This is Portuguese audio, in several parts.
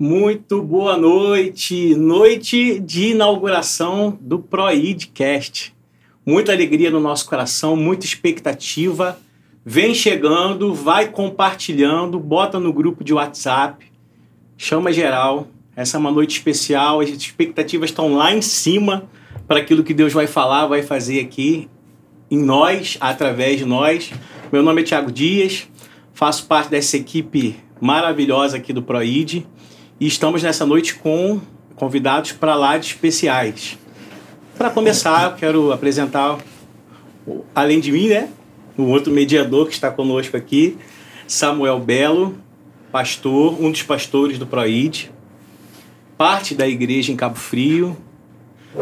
Muito boa noite, noite de inauguração do ProIdcast. Muita alegria no nosso coração, muita expectativa. Vem chegando, vai compartilhando, bota no grupo de WhatsApp, chama geral. Essa é uma noite especial, as expectativas estão lá em cima para aquilo que Deus vai falar, vai fazer aqui em nós, através de nós. Meu nome é Tiago Dias, faço parte dessa equipe maravilhosa aqui do ProID e estamos nessa noite com convidados para lá de especiais. Para começar, eu quero apresentar, além de mim, né, o outro mediador que está conosco aqui, Samuel Belo, pastor, um dos pastores do Proid, parte da igreja em Cabo Frio,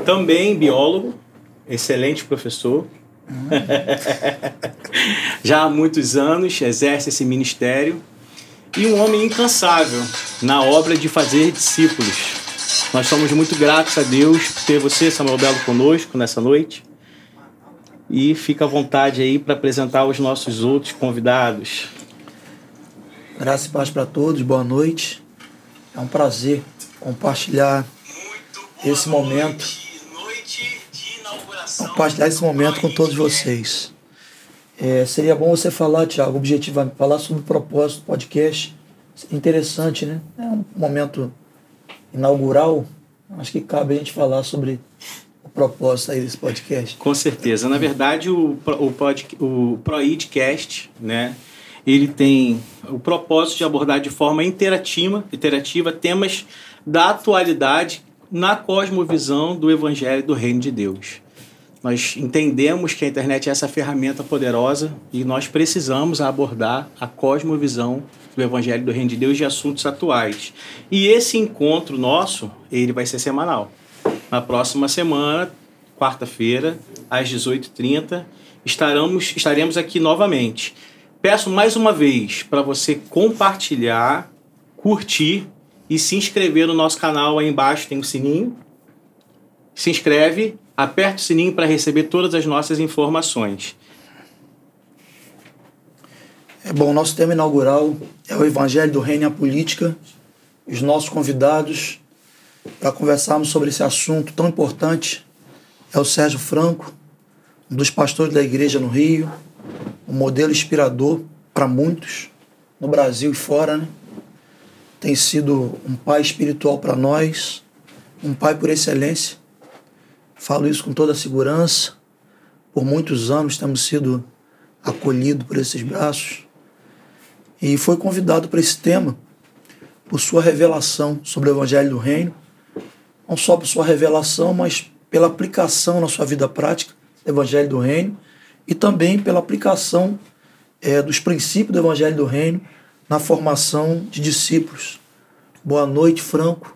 também biólogo, excelente professor. Já há muitos anos exerce esse ministério e um homem incansável na obra de fazer discípulos. Nós somos muito gratos a Deus por ter você, Samuel Belo, conosco nessa noite. E fica à vontade aí para apresentar os nossos outros convidados. Graça e paz para todos, boa noite. É um prazer compartilhar esse momento. Compartilhar esse momento com todos vocês. É, seria bom você falar, Tiago, objetivamente, falar sobre o propósito do podcast. Interessante, né? É um momento inaugural. Acho que cabe a gente falar sobre o propósito aí desse podcast. Com certeza. Na verdade, o, o, o ProIdcast, né? Ele tem o propósito de abordar de forma interativa, interativa temas da atualidade na cosmovisão do Evangelho do Reino de Deus. Nós entendemos que a internet é essa ferramenta poderosa e nós precisamos abordar a cosmovisão do Evangelho do Reino de Deus de assuntos atuais. E esse encontro nosso, ele vai ser semanal. Na próxima semana, quarta-feira, às 18h30, estaremos, estaremos aqui novamente. Peço mais uma vez para você compartilhar, curtir e se inscrever no nosso canal. Aí embaixo tem o um sininho. Se inscreve aperte o sininho para receber todas as nossas informações. É bom, nosso tema inaugural é o Evangelho do Reino e a Política. Os nossos convidados para conversarmos sobre esse assunto tão importante é o Sérgio Franco, um dos pastores da igreja no Rio, um modelo inspirador para muitos, no Brasil e fora, né? Tem sido um pai espiritual para nós, um pai por excelência Falo isso com toda a segurança. Por muitos anos temos sido acolhidos por esses braços. E foi convidado para esse tema por sua revelação sobre o Evangelho do Reino. Não só por sua revelação, mas pela aplicação na sua vida prática do Evangelho do Reino e também pela aplicação é, dos princípios do Evangelho do Reino na formação de discípulos. Boa noite, Franco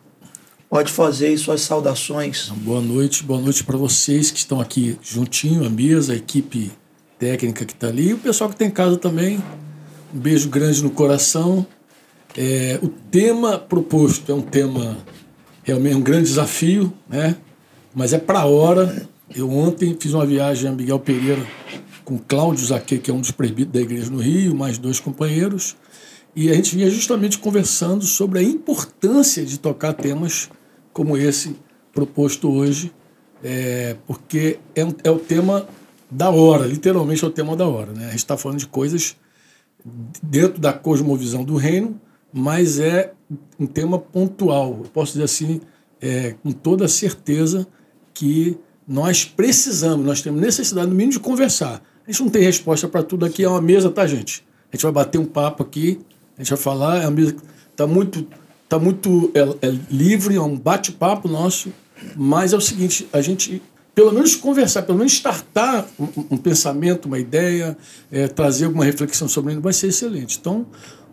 pode fazer suas saudações. Boa noite, boa noite para vocês que estão aqui juntinho, a mesa, a equipe técnica que está ali, e o pessoal que tem em casa também. Um beijo grande no coração. É, o tema proposto é um tema realmente um grande desafio, né? Mas é para a hora. Eu ontem fiz uma viagem a Miguel Pereira com Cláudio Zaque, que é um dos presbíteros da igreja no Rio, mais dois companheiros. E a gente vinha justamente conversando sobre a importância de tocar temas como esse proposto hoje, é, porque é, é o tema da hora, literalmente é o tema da hora. Né? A gente está falando de coisas dentro da cosmovisão do reino, mas é um tema pontual. Eu posso dizer assim, é, com toda certeza, que nós precisamos, nós temos necessidade, no mínimo, de conversar. A gente não tem resposta para tudo aqui, é uma mesa, tá, gente? A gente vai bater um papo aqui, a gente vai falar, é uma mesa está muito Está muito é, é livre, é um bate-papo nosso, mas é o seguinte: a gente, pelo menos conversar, pelo menos startar um, um pensamento, uma ideia, é, trazer alguma reflexão sobre ele, vai ser excelente. Então,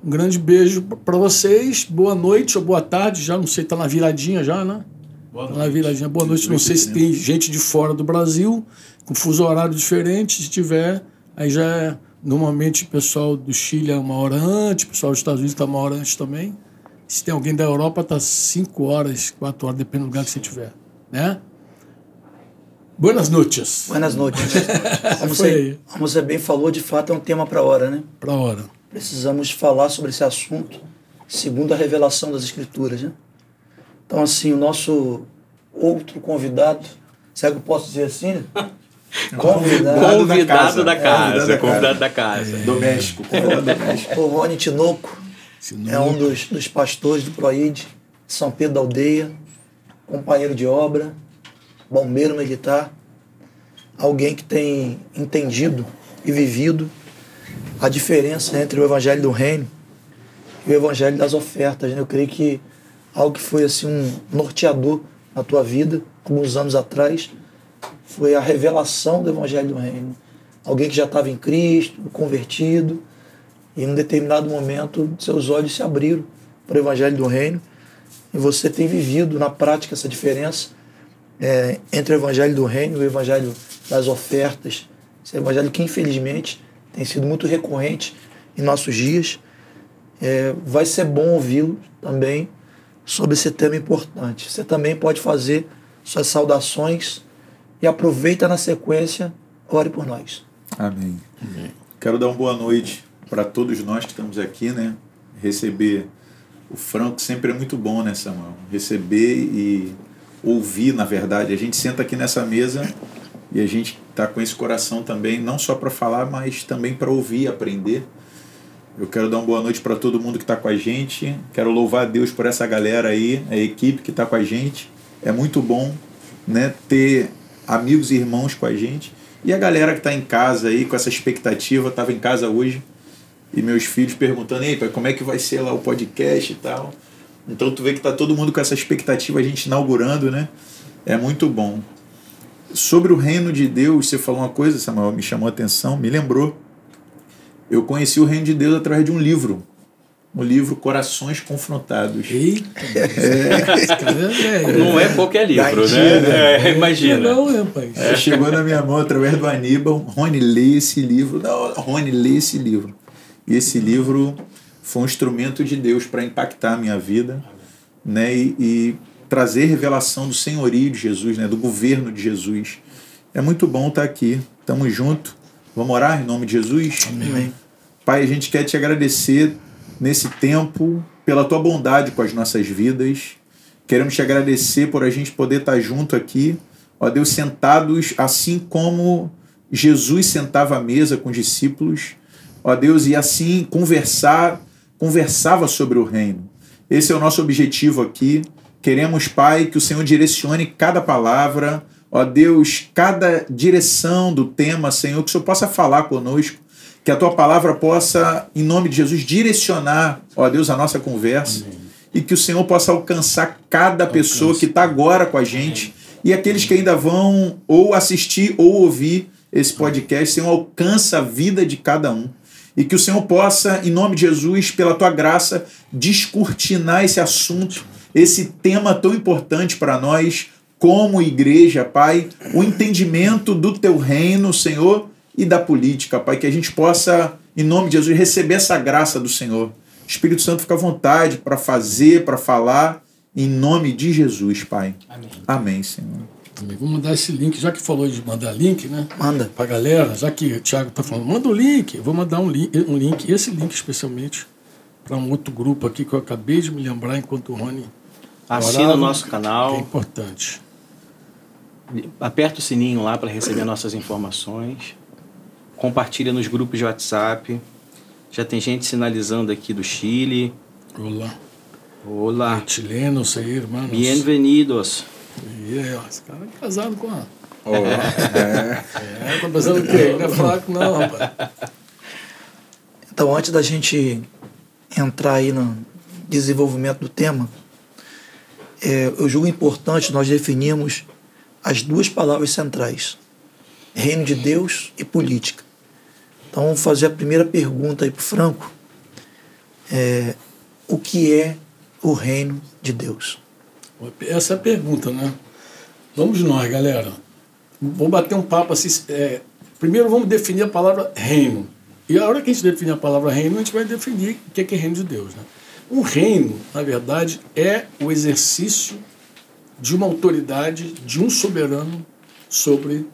um grande beijo para vocês, boa noite ou boa tarde, já não sei, está na viradinha já, né? Boa tá na viradinha, boa noite. Não sei se tem gente de fora do Brasil, com fuso horário diferente, se tiver, aí já é. Normalmente o pessoal do Chile é uma hora antes, o pessoal dos Estados Unidos está uma hora antes também. Se tem alguém da Europa, está 5 horas, 4 horas, depende do lugar que você estiver. Né? Buenas noches. Buenas noches. Como você, como você bem falou, de fato é um tema para a hora, né? Para a hora. Precisamos falar sobre esse assunto segundo a revelação das Escrituras. Né? Então, assim, o nosso outro convidado, será que eu posso dizer assim? Né? Convidado, convidado da casa. É, convidado da casa. É. Doméstico. Convidado doméstico. O Rony Tinoco é um dos, dos pastores do Proid, São Pedro da Aldeia, companheiro de obra, bombeiro militar, alguém que tem entendido e vivido a diferença entre o Evangelho do Reino e o Evangelho das ofertas. Né? Eu creio que algo que foi assim um norteador na tua vida, alguns anos atrás, foi a revelação do Evangelho do Reino. Alguém que já estava em Cristo, convertido, e em um determinado momento seus olhos se abriram para o Evangelho do Reino, e você tem vivido na prática essa diferença é, entre o Evangelho do Reino e o Evangelho das ofertas. Esse Evangelho que, infelizmente, tem sido muito recorrente em nossos dias. É, vai ser bom ouvi-lo também sobre esse tema importante. Você também pode fazer suas saudações e aproveita na sequência, ore por nós. Amém. Amém. Quero dar uma boa noite para todos nós que estamos aqui, né? Receber o Franco sempre é muito bom, né, Samuel? Receber e ouvir, na verdade. A gente senta aqui nessa mesa e a gente está com esse coração também, não só para falar, mas também para ouvir aprender. Eu quero dar uma boa noite para todo mundo que está com a gente. Quero louvar a Deus por essa galera aí, a equipe que está com a gente. É muito bom né, ter amigos e irmãos com a gente. E a galera que está em casa aí, com essa expectativa, estava em casa hoje, e meus filhos perguntando, ei, pai, como é que vai ser lá o podcast e tal. Então tu vê que está todo mundo com essa expectativa, a gente inaugurando, né? É muito bom. Sobre o reino de Deus, você falou uma coisa, Samuel, me chamou a atenção, me lembrou. Eu conheci o reino de Deus através de um livro. O livro Corações Confrontados. Eita! É. Não é qualquer livro, né? É, imagina. Não, rapaz. É. Chegou na minha mão através do Aníbal. Rony, lê esse livro. Não, Rony, lê esse livro. E esse livro foi um instrumento de Deus para impactar a minha vida né? E, e, trazer revelação do senhorio de Jesus, né? do governo de Jesus. É muito bom estar aqui. Tamo junto. Vamos orar em nome de Jesus? Amém. Pai, a gente quer te agradecer nesse tempo pela tua bondade com as nossas vidas. Queremos te agradecer por a gente poder estar junto aqui, ó Deus, sentados assim como Jesus sentava à mesa com os discípulos, ó Deus, e assim conversar, conversava sobre o reino. Esse é o nosso objetivo aqui. Queremos, Pai, que o Senhor direcione cada palavra, ó Deus, cada direção do tema, Senhor, que o Senhor possa falar conosco, que a tua palavra possa, em nome de Jesus, direcionar, ó Deus, a nossa conversa. Amém. E que o Senhor possa alcançar cada pessoa que está agora com a gente Amém. e aqueles que ainda vão ou assistir ou ouvir esse podcast. Senhor, alcança a vida de cada um. E que o Senhor possa, em nome de Jesus, pela tua graça, descortinar esse assunto, esse tema tão importante para nós, como igreja, Pai, o entendimento do teu reino, Senhor, e da política, Pai, que a gente possa, em nome de Jesus, receber essa graça do Senhor. Espírito Santo fica à vontade para fazer, para falar, em nome de Jesus, Pai. Amém, Amém Senhor. Amém. Vou mandar esse link, já que falou de mandar link, né? Manda. Pra galera, já que o Thiago tá falando, manda o link. vou mandar um link, um link esse link especialmente, para um outro grupo aqui que eu acabei de me lembrar enquanto o Rony. Assina o nosso canal. é importante. Aperta o sininho lá para receber nossas informações compartilha nos grupos de WhatsApp. Já tem gente sinalizando aqui do Chile. Olá. Olá. Chilenos aí, irmãos. Bienvenidos. E aí, ó, esse cara é casado com a... Oh, é. é, tá pensando o quê? Não é fraco não, rapaz. Então, antes da gente entrar aí no desenvolvimento do tema, é, eu julgo importante nós definirmos as duas palavras centrais: reino de Deus e política. Então, vamos fazer a primeira pergunta aí para o Franco. É, o que é o reino de Deus? Essa é a pergunta, né? Vamos nós, galera. Vamos bater um papo assim. É, primeiro, vamos definir a palavra reino. E a hora que a gente definir a palavra reino, a gente vai definir o que é, que é reino de Deus. Né? Um reino, na verdade, é o exercício de uma autoridade, de um soberano sobre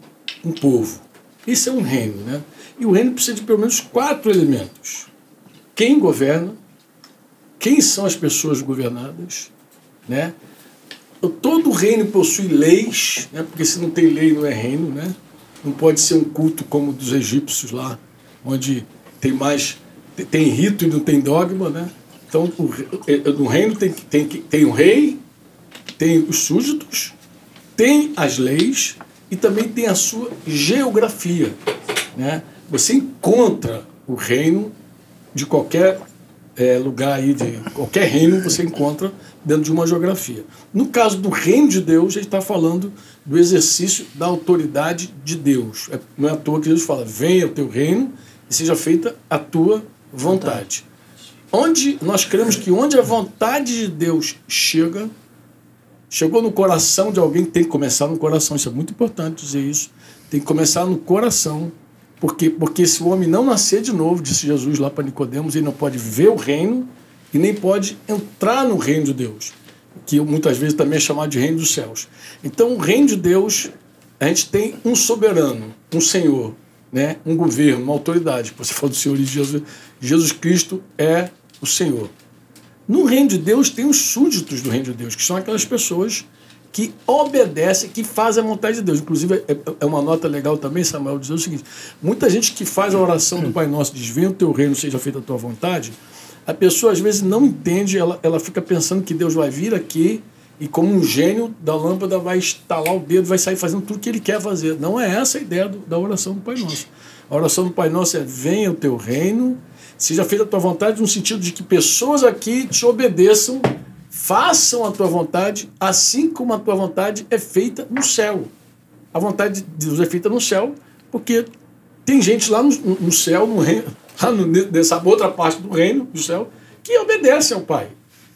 um povo. Isso é um reino, né? E o reino precisa de pelo menos quatro elementos: quem governa, quem são as pessoas governadas, né? Todo reino possui leis, né? porque se não tem lei não é reino, né? Não pode ser um culto como o dos egípcios lá, onde tem mais tem rito e não tem dogma, né? Então, no reino tem, tem, tem o rei, tem os súditos, tem as leis e também tem a sua geografia. Né? Você encontra o reino de qualquer é, lugar aí, de qualquer reino você encontra dentro de uma geografia. No caso do reino de Deus, ele está falando do exercício da autoridade de Deus. É, não é à toa que Jesus fala: venha o teu reino e seja feita a tua vontade. Onde nós cremos que onde a vontade de Deus chega, chegou no coração de alguém, tem que começar no coração. Isso é muito importante dizer isso. Tem que começar no coração porque, porque se o homem não nascer de novo, disse Jesus lá para Nicodemos, ele não pode ver o reino e nem pode entrar no reino de Deus, que muitas vezes também é chamado de reino dos céus. Então, o reino de Deus, a gente tem um soberano, um senhor, né? um governo, uma autoridade. Você falou do Senhor de Jesus. Jesus Cristo é o Senhor. No reino de Deus tem os súditos do reino de Deus, que são aquelas pessoas que obedece, que faz a vontade de Deus. Inclusive, é, é uma nota legal também, Samuel, dizer o seguinte: muita gente que faz a oração do Pai Nosso, diz: Venha o teu reino, seja feita a tua vontade. A pessoa às vezes não entende, ela, ela fica pensando que Deus vai vir aqui e, como um gênio da lâmpada, vai estalar o dedo, vai sair fazendo tudo que ele quer fazer. Não é essa a ideia do, da oração do Pai Nosso. A oração do Pai Nosso é: Venha o teu reino, seja feita a tua vontade, no sentido de que pessoas aqui te obedeçam façam a tua vontade, assim como a tua vontade é feita no céu. A vontade de Deus é feita no céu, porque tem gente lá no, no céu, no reino, lá nessa outra parte do reino do céu, que obedece ao Pai.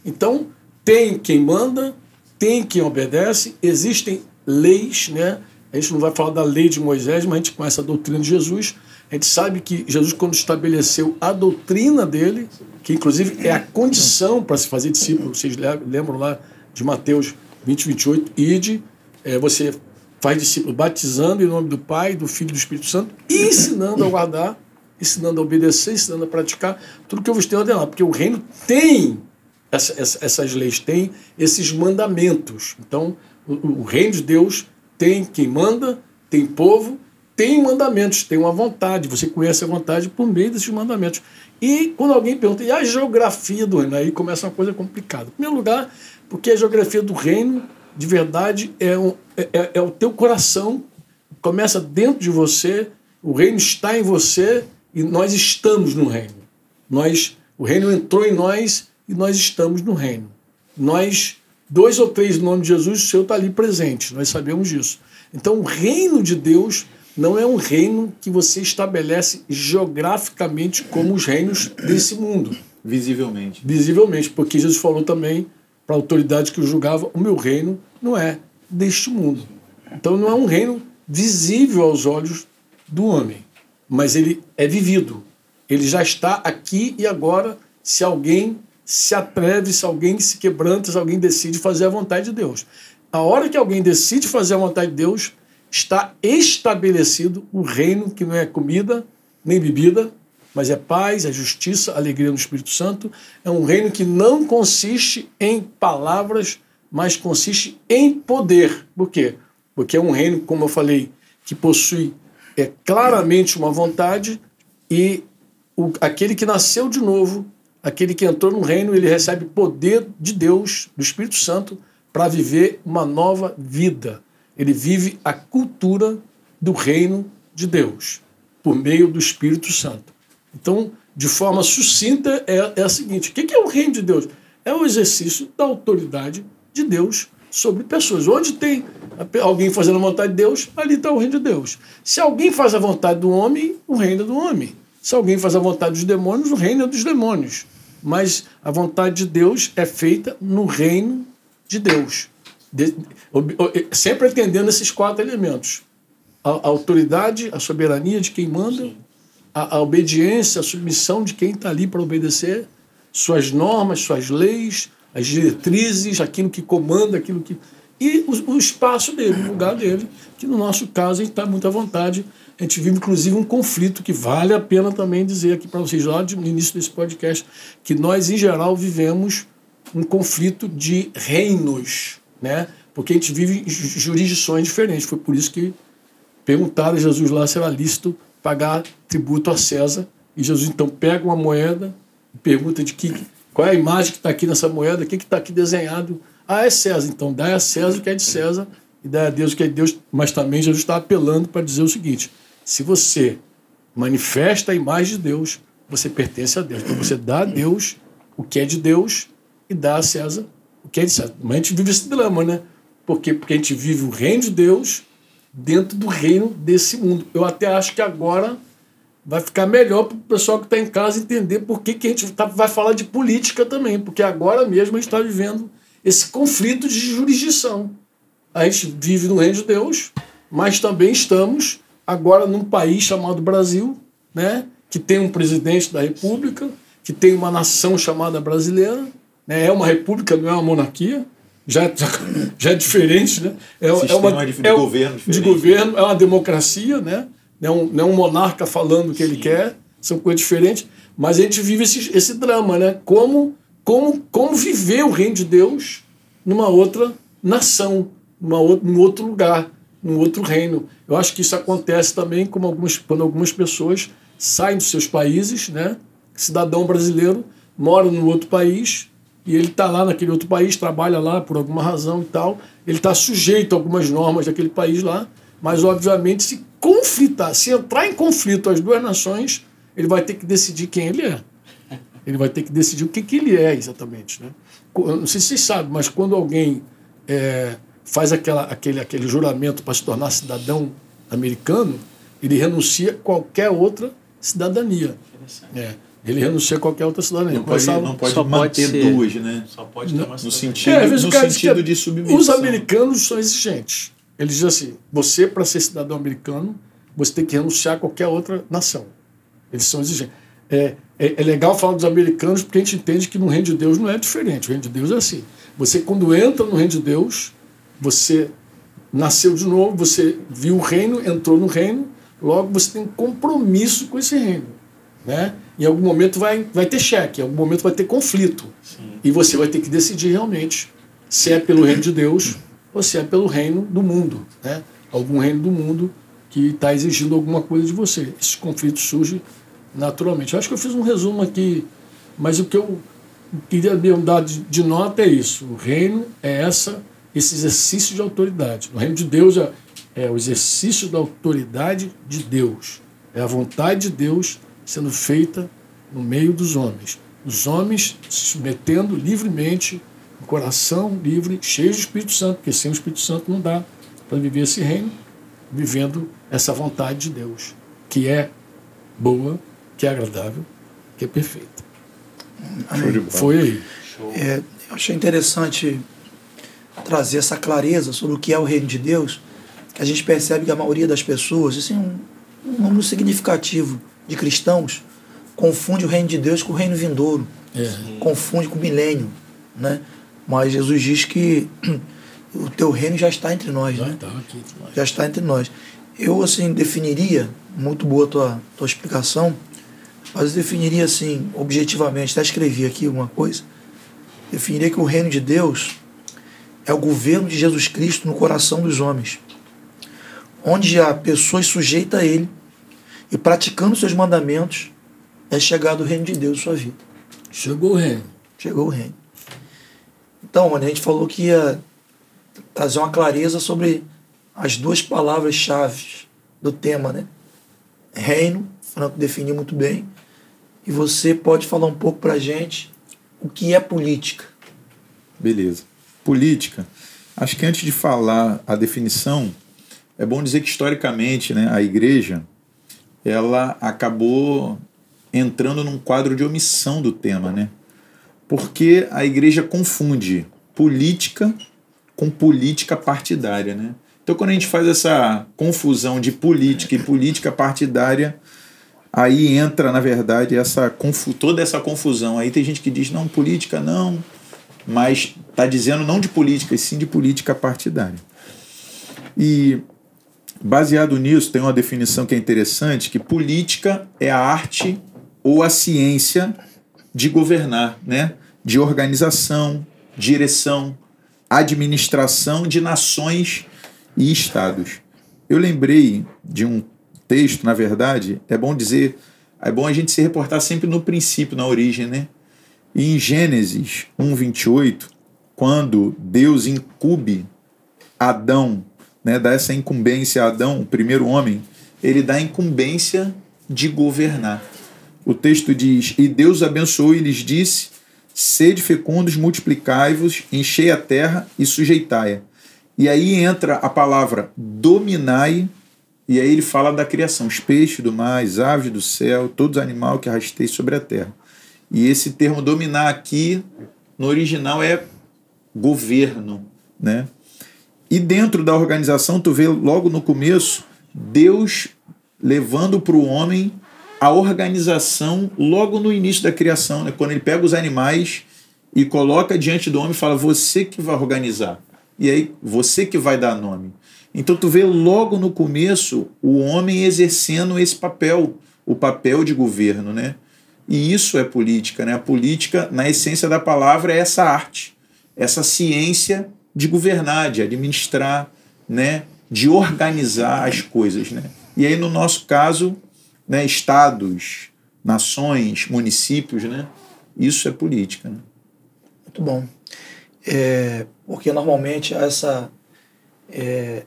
Então, tem quem manda, tem quem obedece, existem leis, né? A gente não vai falar da lei de Moisés, mas a gente conhece a doutrina de Jesus. A gente sabe que Jesus, quando estabeleceu a doutrina dele, que inclusive é a condição para se fazer discípulo. Vocês lembram lá de Mateus 20, 28? Ide, é, você faz discípulo batizando em nome do Pai, do Filho e do Espírito Santo, e ensinando a guardar, ensinando a obedecer, ensinando a praticar tudo que eu vos tenho ordenado. Porque o reino tem essa, essa, essas leis, tem esses mandamentos. Então, o, o reino de Deus tem quem manda, tem povo, tem mandamentos, tem uma vontade. Você conhece a vontade por meio desses mandamentos. E quando alguém pergunta, e a geografia do reino? Aí começa uma coisa complicada. Em primeiro lugar, porque a geografia do reino, de verdade, é, um, é, é, é o teu coração, começa dentro de você, o reino está em você e nós estamos no reino. Nós, o reino entrou em nós e nós estamos no reino. Nós, dois ou três no nome de Jesus, o Senhor está ali presente, nós sabemos disso. Então, o reino de Deus não é um reino que você estabelece geograficamente como os reinos desse mundo. Visivelmente. Visivelmente, porque Jesus falou também para a autoridade que o julgava: o meu reino não é deste mundo. Então não é um reino visível aos olhos do homem, mas ele é vivido. Ele já está aqui e agora, se alguém se atreve, se alguém se quebranta, se alguém decide fazer a vontade de Deus. A hora que alguém decide fazer a vontade de Deus, está estabelecido o reino que não é comida nem bebida, mas é paz, é justiça, alegria no Espírito Santo. É um reino que não consiste em palavras, mas consiste em poder. Por quê? Porque é um reino, como eu falei, que possui é, claramente uma vontade e o, aquele que nasceu de novo, aquele que entrou no reino, ele recebe poder de Deus, do Espírito Santo, para viver uma nova vida ele vive a cultura do reino de Deus, por meio do Espírito Santo. Então, de forma sucinta, é, é a seguinte: o que é o reino de Deus? É o exercício da autoridade de Deus sobre pessoas. Onde tem alguém fazendo a vontade de Deus, ali está o reino de Deus. Se alguém faz a vontade do homem, o reino é do homem. Se alguém faz a vontade dos demônios, o reino é dos demônios. Mas a vontade de Deus é feita no reino de Deus. De, sempre atendendo esses quatro elementos: a, a, autoridade, a soberania de quem manda, a, a, obediência, a submissão de quem está ali para obedecer, suas normas, suas leis, as diretrizes, aquilo que comanda, aquilo que, e o, o espaço dele, o lugar dele, que no nosso caso a gente está muito à vontade. A gente vive, inclusive, um conflito que vale a pena também dizer aqui para vocês, lá no início desse podcast, que nós, em geral, vivemos um conflito de reinos, né? porque a gente vive em jurisdições diferentes. Foi por isso que perguntaram a Jesus lá se era lícito pagar tributo a César. E Jesus então pega uma moeda e pergunta de que, qual é a imagem que está aqui nessa moeda, o que está aqui desenhado. Ah, é César. Então dá a César o que é de César e dá a Deus o que é de Deus. Mas também Jesus está apelando para dizer o seguinte: se você manifesta a imagem de Deus, você pertence a Deus. Então você dá a Deus o que é de Deus e dá a César o que é de César. Mas a gente vive esse drama, né? Por quê? Porque a gente vive o reino de Deus dentro do reino desse mundo. Eu até acho que agora vai ficar melhor para o pessoal que está em casa entender por que, que a gente tá, vai falar de política também, porque agora mesmo a gente está vivendo esse conflito de jurisdição. A gente vive no reino de Deus, mas também estamos agora num país chamado Brasil, né, que tem um presidente da República, que tem uma nação chamada brasileira, né, é uma república, não é uma monarquia, já, já, já é diferente, né? É, é uma de, de é, governo de governo, é uma democracia, né? Não é um, não é um monarca falando o que Sim. ele quer, são coisas diferentes, mas a gente vive esse, esse drama, né? Como, como, como viver o reino de Deus numa outra nação, numa outra, num outro lugar, num outro reino. Eu acho que isso acontece também como algumas, quando algumas pessoas saem dos seus países, né? Cidadão brasileiro mora num outro país e ele está lá naquele outro país, trabalha lá por alguma razão e tal, ele está sujeito a algumas normas daquele país lá, mas obviamente se conflitar, se entrar em conflito as duas nações, ele vai ter que decidir quem ele é. Ele vai ter que decidir o que, que ele é exatamente. Né? Não sei se vocês sabem, mas quando alguém é, faz aquela, aquele, aquele juramento para se tornar cidadão americano, ele renuncia a qualquer outra cidadania. É. Ele renuncia a qualquer outra cidadania. Não pode, não pode Só manter pode duas, né? Só pode ter uma No sentido, é, no sentido de submissão. Os americanos são exigentes. Eles dizem assim: você, para ser cidadão americano, você tem que renunciar a qualquer outra nação. Eles são exigentes. É, é, é, legal falar dos americanos porque a gente entende que no reino de Deus não é diferente. O reino de Deus é assim. Você, quando entra no reino de Deus, você nasceu de novo, você viu o reino, entrou no reino, logo você tem um compromisso com esse reino. Né? Em algum momento vai, vai ter cheque, em algum momento vai ter conflito. Sim. E você vai ter que decidir realmente se é pelo reino de Deus ou se é pelo reino do mundo. Né? Algum reino do mundo que está exigindo alguma coisa de você. Esses conflitos surgem naturalmente. Eu acho que eu fiz um resumo aqui, mas o que eu queria dar de, de nota é isso. O reino é essa, esse exercício de autoridade. O reino de Deus é, é o exercício da autoridade de Deus. É a vontade de Deus sendo feita no meio dos homens. Os homens se submetendo livremente, o coração livre, cheio de Espírito Santo, porque sem o Espírito Santo não dá para viver esse reino, vivendo essa vontade de Deus, que é boa, que é agradável, que é perfeita. Foi aí. É, eu achei interessante trazer essa clareza sobre o que é o reino de Deus, que a gente percebe que a maioria das pessoas, assim, um, um número significativo, de cristãos confunde o reino de Deus com o reino vindouro. É. Confunde com o milênio. Né? Mas Jesus diz que o teu reino já está entre nós. Já, né? está, aqui, já está entre nós. Eu assim definiria, muito boa a tua, tua explicação, mas eu definiria assim, objetivamente, até escrevi aqui alguma coisa, definiria que o reino de Deus é o governo de Jesus Cristo no coração dos homens, onde há pessoas sujeitas a ele, e praticando seus mandamentos, é chegado o reino de Deus em sua vida. Chegou o reino. Chegou o reino. Então, a gente falou que ia trazer uma clareza sobre as duas palavras-chave do tema, né? Reino, Franco definiu muito bem. E você pode falar um pouco para a gente o que é política. Beleza. Política. Acho que antes de falar a definição, é bom dizer que historicamente né, a igreja ela acabou entrando num quadro de omissão do tema, né? Porque a igreja confunde política com política partidária, né? Então, quando a gente faz essa confusão de política e política partidária, aí entra, na verdade, essa toda essa confusão. Aí tem gente que diz, não, política não, mas está dizendo não de política, e sim de política partidária. E baseado nisso, tem uma definição que é interessante, que política é a arte ou a ciência de governar, né? de organização, direção, administração de nações e estados. Eu lembrei de um texto, na verdade, é bom dizer, é bom a gente se reportar sempre no princípio, na origem, né? E em Gênesis 1:28, quando Deus incube Adão, né, dá essa incumbência a Adão, o primeiro homem, ele dá a incumbência de governar. O texto diz: "E Deus abençoou e lhes disse: Sede fecundos, multiplicai-vos, enchei a terra e sujeitai-a. E aí entra a palavra dominai, e aí ele fala da criação, os peixes do mar, as aves do céu, todos os animais que arrastei sobre a terra. E esse termo dominar aqui, no original, é governo, né? E dentro da organização, tu vê logo no começo, Deus levando para o homem a organização logo no início da criação, né? quando ele pega os animais e coloca diante do homem e fala: Você que vai organizar. E aí, você que vai dar nome. Então, tu vê logo no começo o homem exercendo esse papel, o papel de governo, né? E isso é política, né? A política, na essência da palavra, é essa arte, essa ciência de governar, de administrar, né? De organizar as coisas, né? E aí, no nosso caso, né, estados, nações, municípios, né? Isso é política. Né? Muito bom. É, porque normalmente essa, é,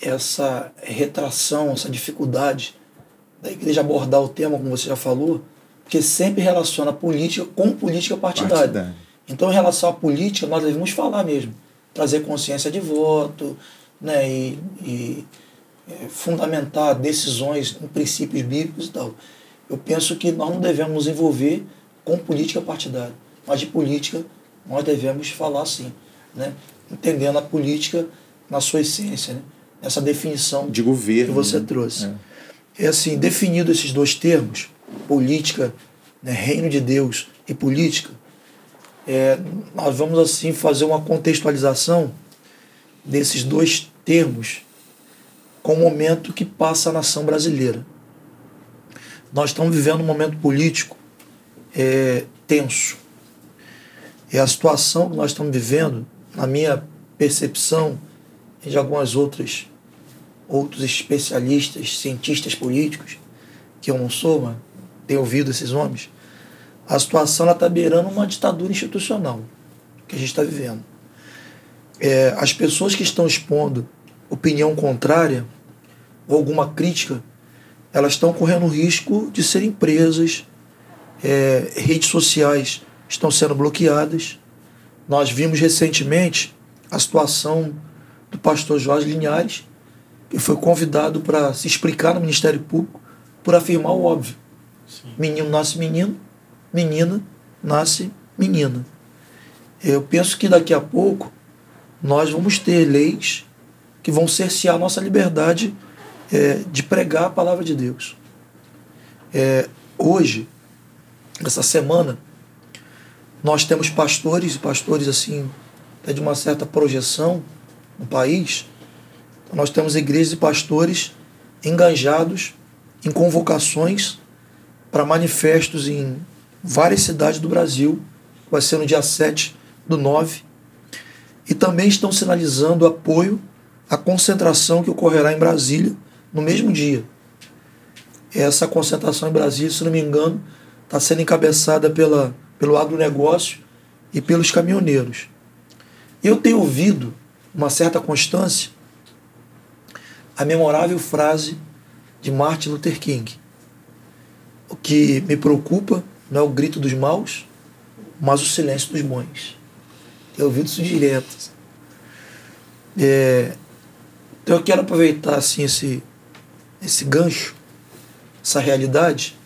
essa retração, essa dificuldade da igreja abordar o tema, como você já falou, porque sempre relaciona política com política partidária. partidária. Então, em relação à política, nós devemos falar mesmo, trazer consciência de voto, né, e, e é, fundamentar decisões em princípios bíblicos e tal. Eu penso que nós não devemos nos envolver com política partidária, mas de política nós devemos falar sim, né? entendendo a política na sua essência, né? essa definição de governo que você né? trouxe. É. é assim, definido esses dois termos, política, né, reino de Deus e política, é, nós vamos assim fazer uma contextualização desses dois termos com o momento que passa a nação brasileira. Nós estamos vivendo um momento político é, tenso. E a situação que nós estamos vivendo, na minha percepção e de algumas outras outros especialistas, cientistas políticos, que eu não sou, mas tenho ouvido esses nomes, a situação está beirando uma ditadura institucional que a gente está vivendo. É, as pessoas que estão expondo opinião contrária ou alguma crítica, elas estão correndo risco de serem presas, é, redes sociais estão sendo bloqueadas. Nós vimos recentemente a situação do pastor Jorge Linhares, que foi convidado para se explicar no Ministério Público por afirmar o óbvio. Sim. Menino nasce menino, menina nasce menina. Eu penso que daqui a pouco nós vamos ter leis que vão cercear a nossa liberdade é, de pregar a palavra de Deus. É, hoje, essa semana, nós temos pastores, pastores assim, até de uma certa projeção no país. Nós temos igrejas e pastores engajados em convocações para manifestos em várias cidades do Brasil, vai ser no dia 7 do 9, e também estão sinalizando apoio à concentração que ocorrerá em Brasília no mesmo dia. Essa concentração em Brasília, se não me engano, está sendo encabeçada pela, pelo agronegócio e pelos caminhoneiros. Eu tenho ouvido, uma certa constância, a memorável frase de Martin Luther King. O que me preocupa não é o grito dos maus, mas o silêncio dos bons. Tenho ouvido isso direto. É, então eu quero aproveitar assim, esse, esse gancho, essa realidade,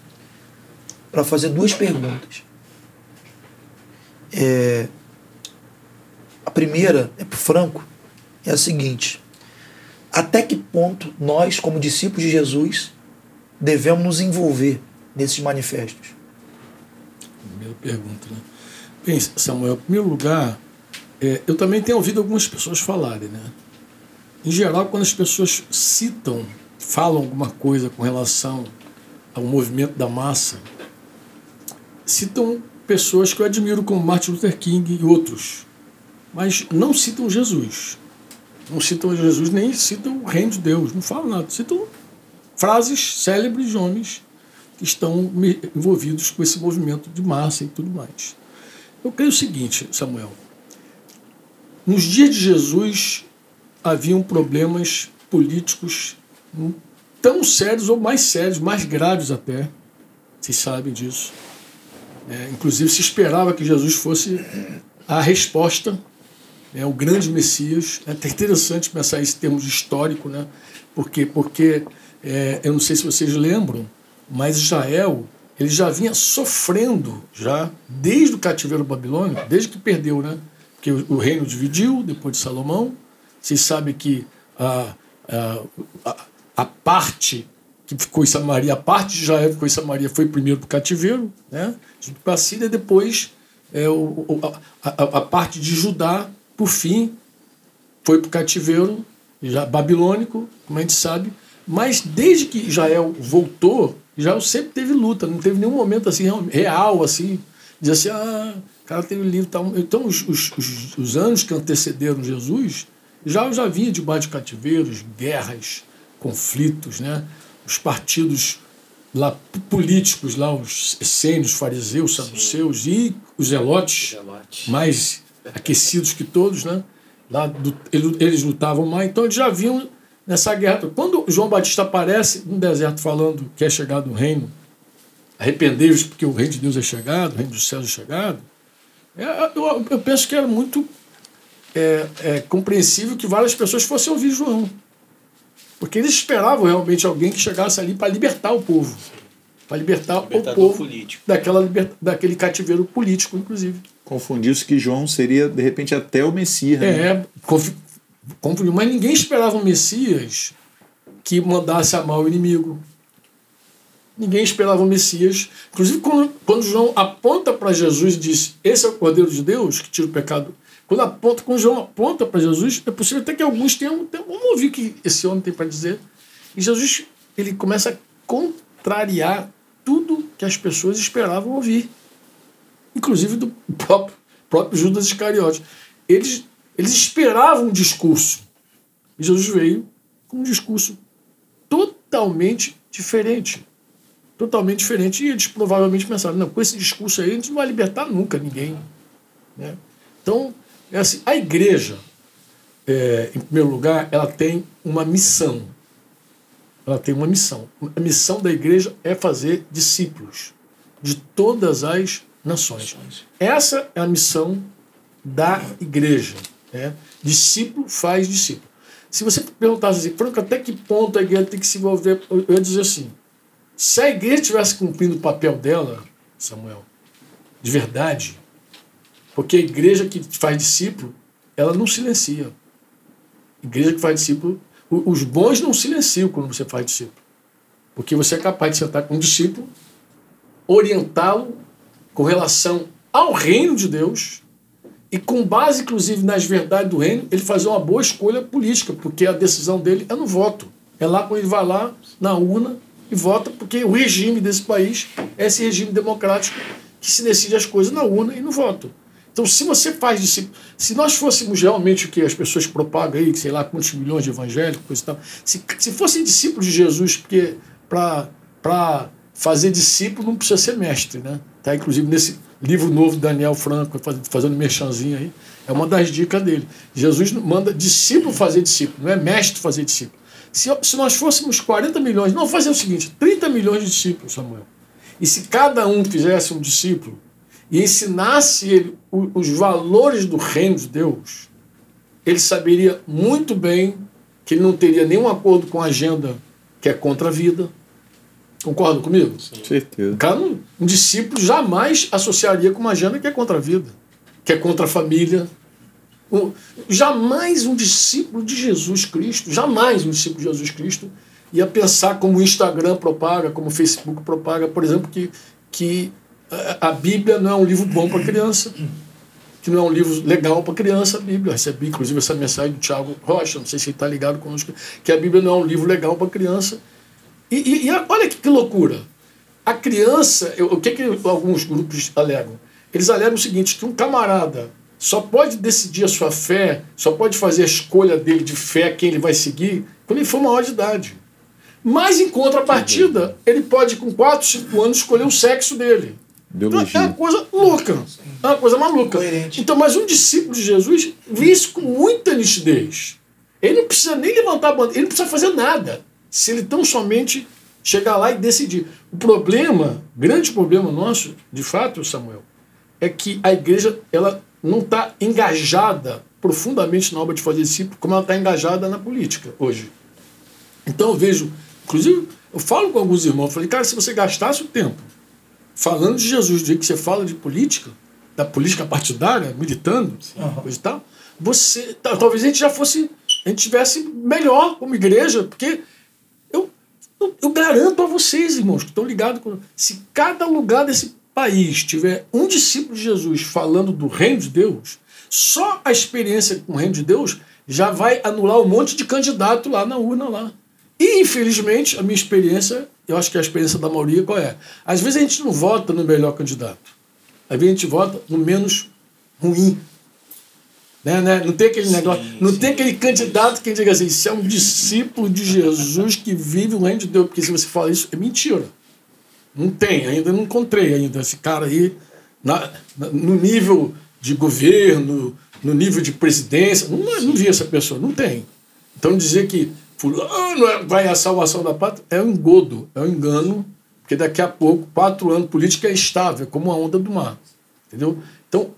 para fazer duas perguntas. É, a primeira é para o Franco, é a seguinte: até que ponto nós, como discípulos de Jesus, devemos nos envolver nesses manifestos? Primeira pergunta, né? Bem, Samuel, em primeiro lugar, é, eu também tenho ouvido algumas pessoas falarem, né? Em geral, quando as pessoas citam, falam alguma coisa com relação ao movimento da massa, citam pessoas que eu admiro como Martin Luther King e outros, mas não citam Jesus. Não citam Jesus nem citam o reino de Deus, não falam nada. Citam frases célebres de homens que estão envolvidos com esse movimento de massa e tudo mais. Eu creio o seguinte, Samuel. Nos dias de Jesus haviam problemas políticos tão sérios ou mais sérios, mais graves até. Vocês sabem disso. É, inclusive se esperava que Jesus fosse a resposta, né, o grande Messias. É até interessante pensar isso em termos históricos, né? Porque, porque é, eu não sei se vocês lembram, mas Israel ele já vinha sofrendo já desde o cativeiro babilônico, desde que perdeu, né? Porque o, o reino dividiu depois de Salomão. Vocês sabem que a, a, a, parte que ficou em Samaria, a parte de Israel que ficou em Samaria foi primeiro para o cativeiro, né? Junto a Síria, depois é, o, a, a, a parte de Judá, por fim, foi para o cativeiro já babilônico, como a gente sabe. Mas desde que Israel voltou, Israel sempre teve luta, não teve nenhum momento assim real, assim, dizer assim, ah, o cara teve livro. Tal. Então, os, os, os, anos que antecederam Jesus, já já vinha debaixo de cativeiros, guerras, conflitos, né? os partidos lá políticos, lá os essênios, fariseus, saduceus Sim. e os zelotes, Zelote. mais aquecidos que todos, né? Lá do, eles lutavam mais, então eles já vinham nessa guerra. Quando João Batista aparece no deserto falando que é chegado o reino, arrependei-vos porque o reino de Deus é chegado, o reino dos céus é chegado, é, eu, eu penso que era muito é, é, compreensível que várias pessoas fossem ouvir João. Porque eles esperavam realmente alguém que chegasse ali para libertar o povo. Para libertar o povo político. Daquela liber, daquele cativeiro político, inclusive. Confundiu-se que João seria, de repente, até o Messias. Né? É, confundiu. Mas ninguém esperava um Messias que mandasse amar o inimigo. Ninguém esperava um Messias. Inclusive, quando, quando João aponta para Jesus e diz: Esse é o Cordeiro de Deus que tira o pecado quando, aponta, quando João aponta para Jesus, é possível até que alguns tenham, tenham. Vamos ouvir o que esse homem tem para dizer. E Jesus ele começa a contrariar tudo que as pessoas esperavam ouvir, inclusive do próprio, próprio Judas Iscariote. Eles, eles esperavam um discurso. E Jesus veio com um discurso totalmente diferente. Totalmente diferente. E eles provavelmente pensaram: não, com esse discurso aí a gente não vai libertar nunca ninguém. Né? Então, é assim, a igreja, é, em primeiro lugar, ela tem uma missão. Ela tem uma missão. A missão da igreja é fazer discípulos de todas as nações. Essa é a missão da igreja. Né? Discípulo faz discípulo. Se você perguntasse assim, Franco, até que ponto a igreja tem que se envolver? Eu ia dizer assim: se a igreja estivesse cumprindo o papel dela, Samuel, de verdade, porque a igreja que faz discípulo, ela não silencia. Igreja que faz discípulo, os bons não silenciam quando você faz discípulo. Porque você é capaz de sentar com um discípulo, orientá-lo com relação ao reino de Deus e com base, inclusive, nas verdades do reino, ele fazer uma boa escolha política, porque a decisão dele é no voto. É lá quando ele vai lá na urna e vota, porque o regime desse país é esse regime democrático que se decide as coisas na urna e no voto. Então, se você faz discípulo, se nós fôssemos realmente o que as pessoas propagam aí, sei lá quantos milhões de evangélicos, coisa e tal, se, se fossem discípulos de Jesus, porque para fazer discípulo não precisa ser mestre, né? Tá, inclusive nesse livro novo do Daniel Franco, fazendo merchanzinho aí, é uma das dicas dele. Jesus manda discípulo fazer discípulo, não é mestre fazer discípulo. Se, se nós fôssemos 40 milhões, não, fazer o seguinte, 30 milhões de discípulos, Samuel. E se cada um fizesse um discípulo, e ensinasse ele os valores do reino de Deus, ele saberia muito bem que ele não teria nenhum acordo com a agenda que é contra a vida. Concorda comigo? Sim. Certeza. Cara, um, um discípulo jamais associaria com uma agenda que é contra a vida, que é contra a família. Um, jamais um discípulo de Jesus Cristo, jamais um discípulo de Jesus Cristo ia pensar como o Instagram propaga, como o Facebook propaga, por exemplo, que, que a Bíblia não é um livro bom para criança. que não é um livro legal para criança, a Bíblia. Eu recebi, inclusive, essa mensagem do Tiago Rocha, não sei se ele está ligado conosco, que a Bíblia não é um livro legal para criança. E, e, e, olha que, que, loucura. A criança, eu, o que, que alguns grupos alegam? Eles alegam o seguinte, que um camarada só pode decidir a sua fé, só pode fazer a escolha dele de fé, quem ele vai seguir, quando ele for maior de idade. Mas, em contrapartida, ele pode, com 4, 5 anos, escolher o sexo dele. Biologia. É uma coisa louca. É uma coisa maluca. Coerente. Então, mas um discípulo de Jesus vê isso com muita nitidez. Ele não precisa nem levantar a bandeira, ele não precisa fazer nada. Se ele tão somente chegar lá e decidir. O problema, grande problema nosso, de fato, Samuel, é que a igreja ela não está engajada profundamente na obra de fazer discípulo como ela está engajada na política hoje. Então eu vejo, inclusive, eu falo com alguns irmãos, falei, cara, se você gastasse o tempo falando de Jesus, do jeito que você fala de política, da política partidária, militando, uhum. coisa e tal, você, talvez a gente já fosse, a gente tivesse melhor como igreja, porque eu, eu, eu garanto a vocês, irmãos, que estão ligados com. Se cada lugar desse país tiver um discípulo de Jesus falando do reino de Deus, só a experiência com o reino de Deus já vai anular um monte de candidato lá na urna lá. E, infelizmente, a minha experiência, eu acho que a experiência da maioria, qual é? Às vezes a gente não vota no melhor candidato. Às vezes a gente vota no menos ruim. Né, né? Não tem aquele sim, negócio, não sim. tem aquele candidato que diga assim, se é um discípulo de Jesus que vive o reino de Deus, porque se você fala isso, é mentira. Não tem, ainda não encontrei ainda esse cara aí na, na no nível de governo, no nível de presidência, não, não vi essa pessoa, não tem. Então dizer que fulano é, vai à salvação da pátria, é um engodo, é um engano, porque daqui a pouco, quatro anos, política é estável, como a onda do mar. Entendeu? Então,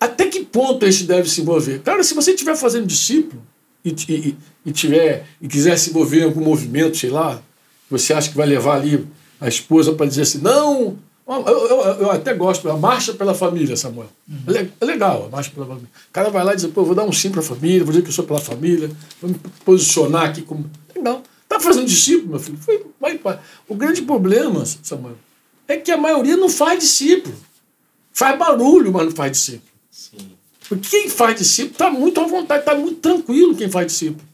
até que ponto a gente deve se envolver? Cara, se você estiver fazendo discípulo e, e, e, tiver, e quiser se envolver em algum movimento, sei lá, você acha que vai levar ali a esposa para dizer assim, não, eu, eu, eu, até gosto, a marcha pela família, Samuel. Uhum. É legal a marcha pela família. O cara vai lá e diz, pô, vou dar um sim para a família, vou dizer que eu sou pela família, vou me posicionar aqui como. Legal. Tá fazendo discípulo, meu filho? Foi, vai, vai. O grande problema, Samuel, é que a maioria não faz discípulo. Faz barulho, mas não faz discípulo. Sim. Porque quem faz discípulo está muito à vontade, está muito tranquilo quem faz discípulo.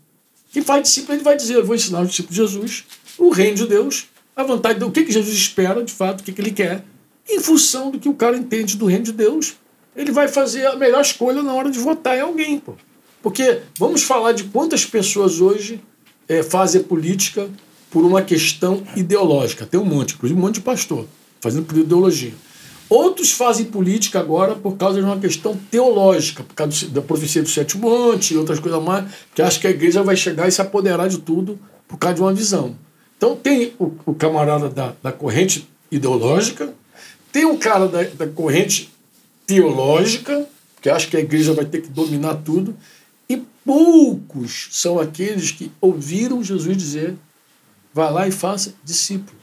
Quem faz discípulo, ele vai dizer, eu vou ensinar o discípulo de Jesus, o reino de Deus, a vontade do que, que Jesus espera, de fato, o que, que ele quer, em função do que o cara entende do reino de Deus, ele vai fazer a melhor escolha na hora de votar em alguém. Pô. Porque vamos falar de quantas pessoas hoje é, fazem política por uma questão ideológica. Tem um monte, inclusive um monte de pastor, fazendo por ideologia. Outros fazem política agora por causa de uma questão teológica, por causa da profecia do sétimo monte e outras coisas mais, que acha que a igreja vai chegar e se apoderar de tudo por causa de uma visão. Então tem o, o camarada da, da corrente ideológica, tem um cara da, da corrente teológica, que acha que a igreja vai ter que dominar tudo, e poucos são aqueles que ouviram Jesus dizer: vá lá e faça discípulo.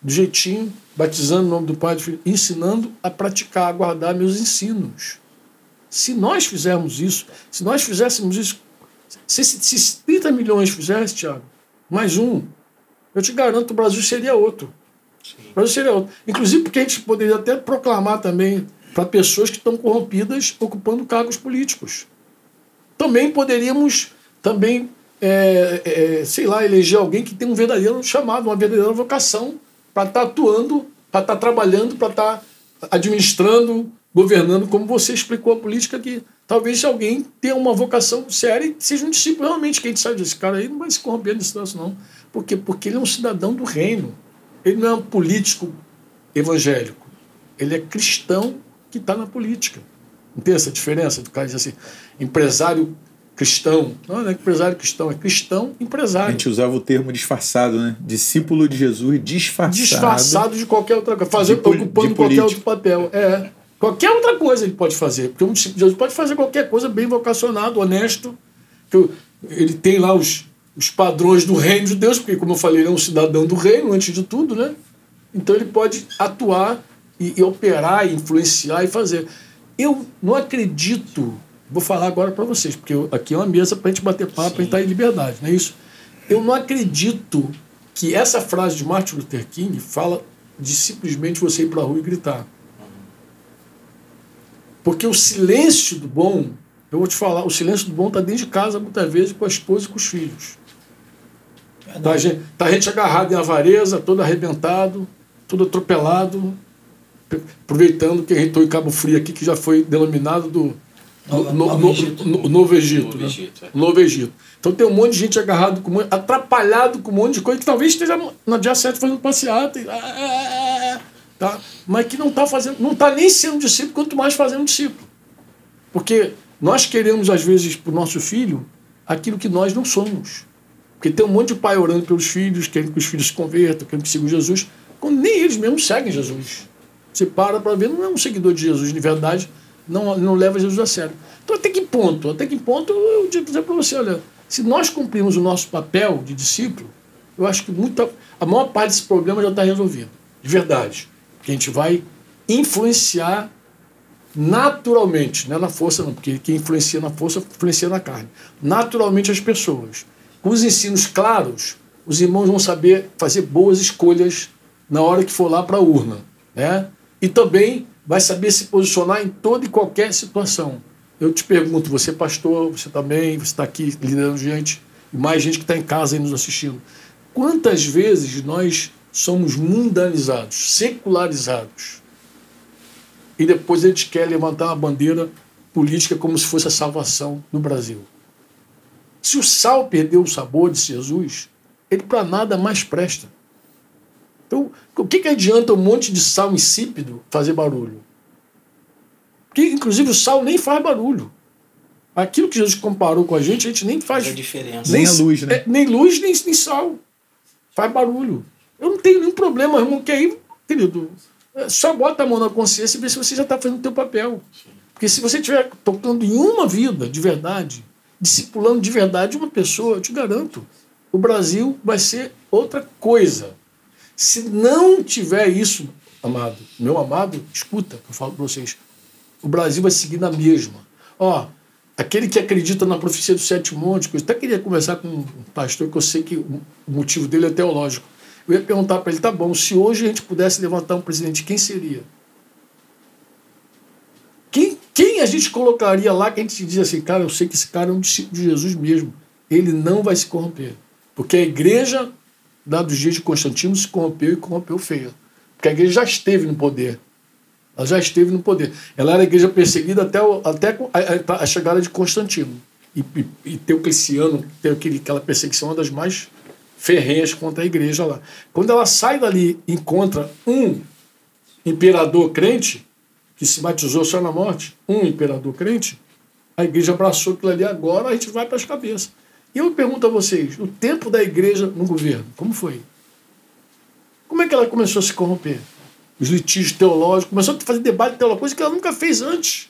Do jeitinho, batizando o nome do Pai do Filho, ensinando a praticar, a guardar meus ensinos. Se nós fizermos isso, se nós fizéssemos isso, se, se 30 milhões fizesse, Tiago, mais um, eu te garanto, o Brasil seria outro. Sim. O Brasil seria outro. Inclusive porque a gente poderia até proclamar também para pessoas que estão corrompidas ocupando cargos políticos. Também poderíamos também, é, é, sei lá, eleger alguém que tem um verdadeiro chamado, uma verdadeira vocação para estar tá atuando, para estar tá trabalhando, para estar tá administrando, governando, como você explicou a política aqui. Talvez alguém tenha uma vocação séria e seja um discípulo realmente. Quem sabe desse cara aí não vai se corromper nesse troço, não. Por quê? Porque ele é um cidadão do reino. Ele não é um político evangélico. Ele é cristão que está na política. Não tem essa diferença do cara diz assim, empresário cristão. Não, não é empresário cristão, é cristão empresário. A gente usava o termo disfarçado, né? Discípulo de Jesus disfarçado. Disfarçado de qualquer outra coisa. Fazer, ocupando qualquer outro papel. É. Qualquer outra coisa ele pode fazer, porque um discípulo pode fazer qualquer coisa bem vocacionado, honesto. Que ele tem lá os, os padrões do reino de Deus, porque, como eu falei, ele é um cidadão do reino, antes de tudo, né? Então ele pode atuar e, e operar, e influenciar e fazer. Eu não acredito, vou falar agora para vocês, porque eu, aqui é uma mesa para a gente bater papo, para a gente estar tá em liberdade, não é isso? Eu não acredito que essa frase de Martin Luther King fala de simplesmente você ir para a rua e gritar. Porque o silêncio do bom, eu vou te falar, o silêncio do bom está dentro de casa, muitas vezes, com a esposa e com os filhos. Tá a, gente, tá a gente agarrado em avareza, todo arrebentado, todo atropelado, aproveitando que a gente está em Cabo Frio aqui, que já foi denominado do no, no, no, Egito. no Novo Egito. Novo, né? Egito, é. Novo Egito. Então tem um monte de gente agarrado, com, atrapalhado com um monte de coisa que talvez esteja no dia 7 fazendo passeata. Ah, ah, ah, tá? Mas que não está fazendo, não está nem sendo discípulo, quanto mais fazendo discípulo. Porque nós queremos, às vezes, para o nosso filho, aquilo que nós não somos. Porque tem um monte de pai orando pelos filhos, querendo que os filhos se convertam, querendo que sigam Jesus, quando nem eles mesmos seguem Jesus. Você para para ver, não é um seguidor de Jesus de verdade, não, não leva Jesus a sério. Então, até que ponto? Até que ponto eu digo para você, olha, se nós cumprirmos o nosso papel de discípulo, eu acho que muita, a maior parte desse problema já está resolvido, de verdade. Que a gente vai influenciar naturalmente, não é na força não, porque quem influencia na força influencia na carne. Naturalmente as pessoas. Com os ensinos claros, os irmãos vão saber fazer boas escolhas na hora que for lá para a urna. Né? E também vai saber se posicionar em toda e qualquer situação. Eu te pergunto, você pastor, você também, você está aqui liderando gente, mais gente que está em casa aí nos assistindo. Quantas vezes nós somos mundanizados, secularizados, e depois a gente quer levantar uma bandeira política como se fosse a salvação no Brasil? Se o sal perdeu o sabor de Jesus, ele para nada mais presta. Então, o que, que adianta um monte de sal insípido fazer barulho? Porque, inclusive, o sal nem faz barulho. Aquilo que Jesus comparou com a gente, a gente nem faz. a diferença. Nem, nem a luz, né? É, nem luz, nem, nem sal. Faz barulho. Eu não tenho nenhum problema, irmão, que aí, querido, é, só bota a mão na consciência e vê se você já está fazendo o teu papel. Porque se você estiver tocando em uma vida de verdade, discipulando de verdade uma pessoa, eu te garanto, o Brasil vai ser outra coisa. Se não tiver isso, amado, meu amado, escuta, eu falo para vocês, o Brasil vai seguir na mesma. Ó, aquele que acredita na profecia do sete montes, eu até queria conversar com um pastor que eu sei que o motivo dele é teológico. Eu ia perguntar para ele, tá bom, se hoje a gente pudesse levantar um presidente, quem seria? Quem, quem a gente colocaria lá que a gente diz assim, cara, eu sei que esse cara é um discípulo de Jesus mesmo. Ele não vai se corromper. Porque a igreja dados os dias de Constantino, se corrompeu e corrompeu feio. Porque a igreja já esteve no poder. Ela já esteve no poder. Ela era a igreja perseguida até, o, até a, a, a, chegada de Constantino. E, e, e Teocleciano teve aquele, aquela perseguição, uma das mais ferrenhas contra a igreja lá. Quando ela sai dali encontra um imperador crente, que se batizou só na morte, um imperador crente, a igreja abraçou aquilo ali, agora a gente vai para as cabeças. E eu pergunto a vocês, o tempo da igreja no governo, como foi? Como é que ela começou a se corromper? Os litígios teológicos, começou a fazer debate teológico, coisa que ela nunca fez antes.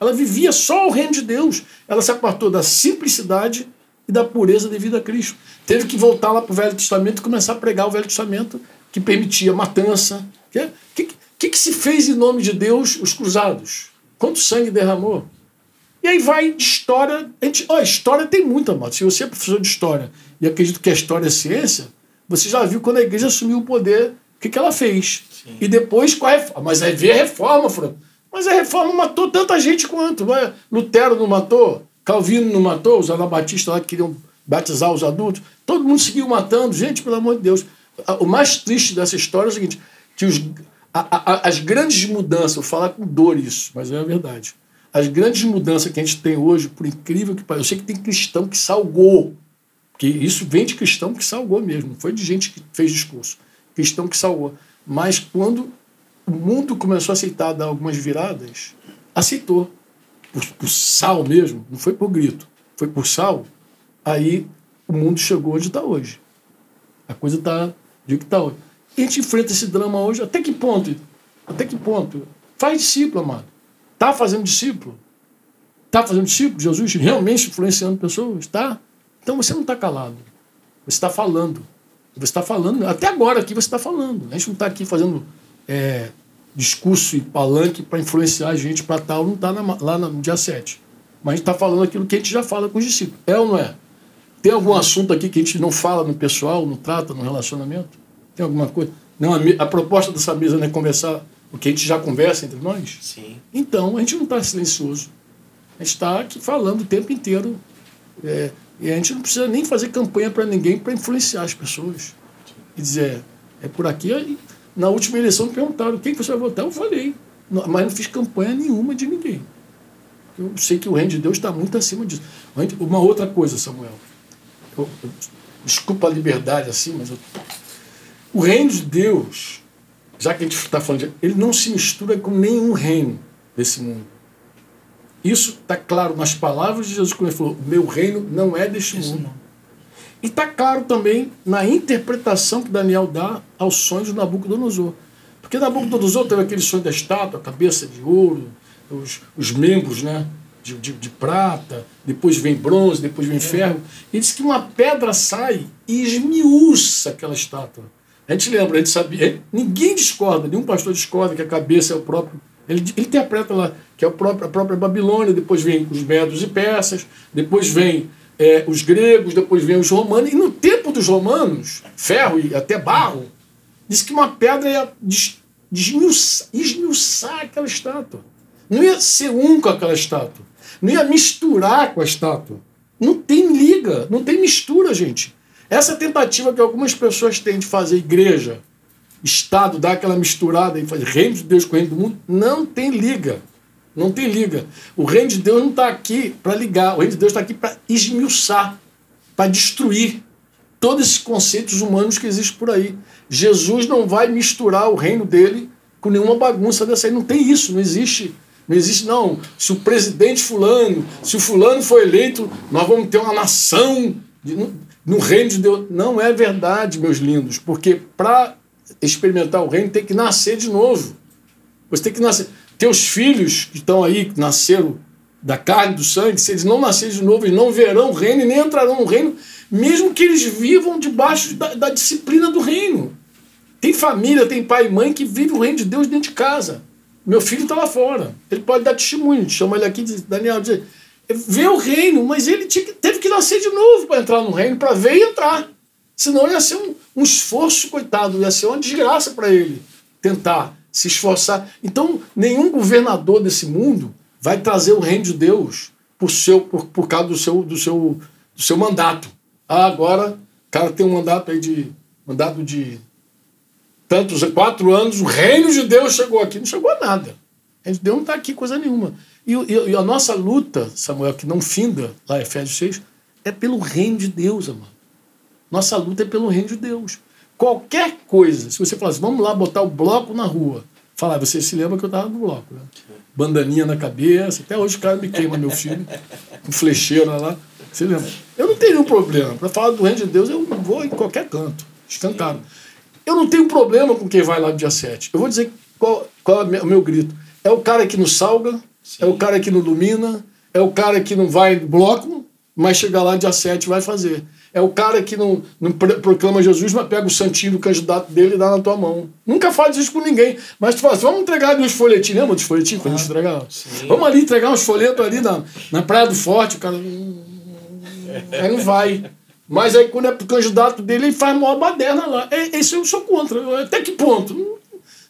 Ela vivia só o reino de Deus. Ela se apartou da simplicidade e da pureza devido a Cristo. Teve que voltar lá para o Velho Testamento e começar a pregar o Velho Testamento que permitia matança. O que, que, que, que se fez em nome de Deus os cruzados? Quanto sangue derramou? E aí vai de história. A gente, ó, história tem muita, amado. Se você é professor de história e acredita que a história é ciência, você já viu quando a igreja assumiu o poder, o que, que ela fez. Sim. E depois qual é. Mas aí veio a reforma, Fran. Mas a reforma matou tanta gente quanto. Vai. Lutero não matou, Calvino não matou, os anabatistas lá que queriam batizar os adultos. Todo mundo seguiu matando. Gente, pelo amor de Deus. O mais triste dessa história é o seguinte: que os, a, a, as grandes mudanças, vou falar com dor isso, mas é a verdade as grandes mudanças que a gente tem hoje, por incrível que pareça, eu sei que tem cristão que salgou, que isso vem de cristão que salgou mesmo, não foi de gente que fez discurso, cristão que salgou. Mas quando o mundo começou a aceitar dar algumas viradas, aceitou. Por, por sal mesmo, não foi por grito, foi por sal, aí o mundo chegou onde está hoje. A coisa está de que está hoje. E a gente enfrenta esse drama hoje, até que ponto? Até que ponto? Faz discípulo, amado. Está fazendo discípulo? Está fazendo discípulo? Jesus realmente influenciando pessoas? Está? Então você não está calado. Você está falando. Você está falando, até agora aqui você está falando. A gente não está aqui fazendo é, discurso e palanque para influenciar a gente para tal, não está lá no dia 7. Mas a gente está falando aquilo que a gente já fala com os discípulos. É ou não é? Tem algum assunto aqui que a gente não fala no pessoal, não trata no relacionamento? Tem alguma coisa? Não, a, a proposta dessa mesa não é conversar Porque a gente já conversa entre nós. Sim. Então, a gente não está silencioso. A gente está aqui falando o tempo inteiro. É, e a gente não precisa nem fazer campanha para ninguém para influenciar as pessoas. E dizer, é por aqui. Aí, na última eleição me perguntaram quem que você vai votar. Eu falei. Não- Mas não fiz campanha nenhuma de ninguém. Eu sei que o reino de Deus está muito acima disso. O Uma outra coisa, Samuel. Desculpa a liberdade assim, mas eu, o reino de Deus, já que a gente está falando de, ele não se mistura com nenhum reino desse mundo. Isso está claro nas palavras de Jesus quando ele falou: meu reino não é deste mundo. E está claro também na interpretação que Daniel dá aos sonhos de Nabucodonosor. Porque Nabucodonosor teve aquele sonho da estátua, a cabeça de ouro, os, os membros né, de, de, de prata, depois vem bronze, depois vem ferro. E diz que uma pedra sai e esmiuça aquela estátua. A gente lembra, a gente sabia, ninguém discorda, nenhum pastor discorda que a cabeça é o próprio. Ele, ele interpreta lá que é o próprio, a própria Babilônia, depois vem os medos e persas, depois vem é, os gregos, depois vem os romanos. E no tempo dos romanos, ferro e até barro, diz que uma pedra ia des- desmiuçar, esmiuçar aquela estátua. Não ia ser um com aquela estátua. Não ia misturar com a estátua. Não tem liga, não tem mistura, gente. Essa tentativa que algumas pessoas têm de fazer igreja, Estado, dar aquela misturada e fazer reino de Deus com o reino do mundo, não tem liga. Não tem liga. O reino de Deus não está aqui para ligar. O reino de Deus está aqui para esmiuçar, para destruir todos esses conceitos humanos que existem por aí. Jesus não vai misturar o reino dele com nenhuma bagunça dessa aí. Não tem isso, não existe. Não existe, não. Se o presidente fulano, se o fulano for eleito, nós vamos ter uma nação de- no, no reino de Deus. Não é verdade, meus lindos, porque para experimentar o reino tem que nascer de novo. Você tem que nascer. Teus filhos que estão aí, que nasceram da carne do sangue, se eles não nascerem de novo, eles não verão o reino e nem entrarão no reino, mesmo que eles vivam debaixo da, da disciplina do reino. Tem família, tem pai e mãe que vive o reino de Deus dentro de casa. Meu filho está lá fora. Ele pode dar testemunho. Chama ele aqui e diz, Daniel, diz, vê o reino, mas ele tinha teve que nascer de novo para entrar no reino, para ver e entrar. Senão ia ser um, um esforço, coitado, ia ser uma desgraça para ele tentar se esforçar. Então, nenhum governador desse mundo vai trazer o reino de Deus por, seu, por, por causa do seu, do, seu, do seu mandato. Ah, agora o cara tem um mandato aí de. mandato de tantos, quatro anos, o reino de Deus chegou aqui. Não chegou a nada. O reino de Deus não está aqui coisa nenhuma. E, e- e a nossa luta, Samuel, que não finda, lá Efésios 6, é pelo reino de Deus, amado. Nossa luta é pelo reino de Deus. Qualquer coisa, se você falar assim, vamos lá botar o bloco na rua. Falar, você se lembra que eu estava no bloco, né? Bandaninha na cabeça, até hoje o cara me queima, meu filho, com flecheira lá. Você lembra? Eu não tenho nenhum problema. Para falar do reino de Deus, eu vou em qualquer canto, escancado. Eu não tenho problema com quem vai lá no dia 7. Eu vou dizer qual, qual é o meu- grito. É o cara que não salga, é o cara que não ilumina, é o cara que não vai bloco, mas chegar lá dia 7 e vai fazer. É o cara que não, não pro- proclama Jesus, mas pega o santinho do candidato dele e dá na tua mão. Nunca faz isso com ninguém. Mas tu fala assim, vamos entregar uns folhetinhos. Lembra dos folhetinhos quando a gente entregava? Vamos ali entregar uns folhetos ali na, na Praia do Forte. O cara... hum, Aí não vai. Mas aí quando é pro candidato dele, ele faz maior baderna lá. É, esse eu sou contra. Até que ponto?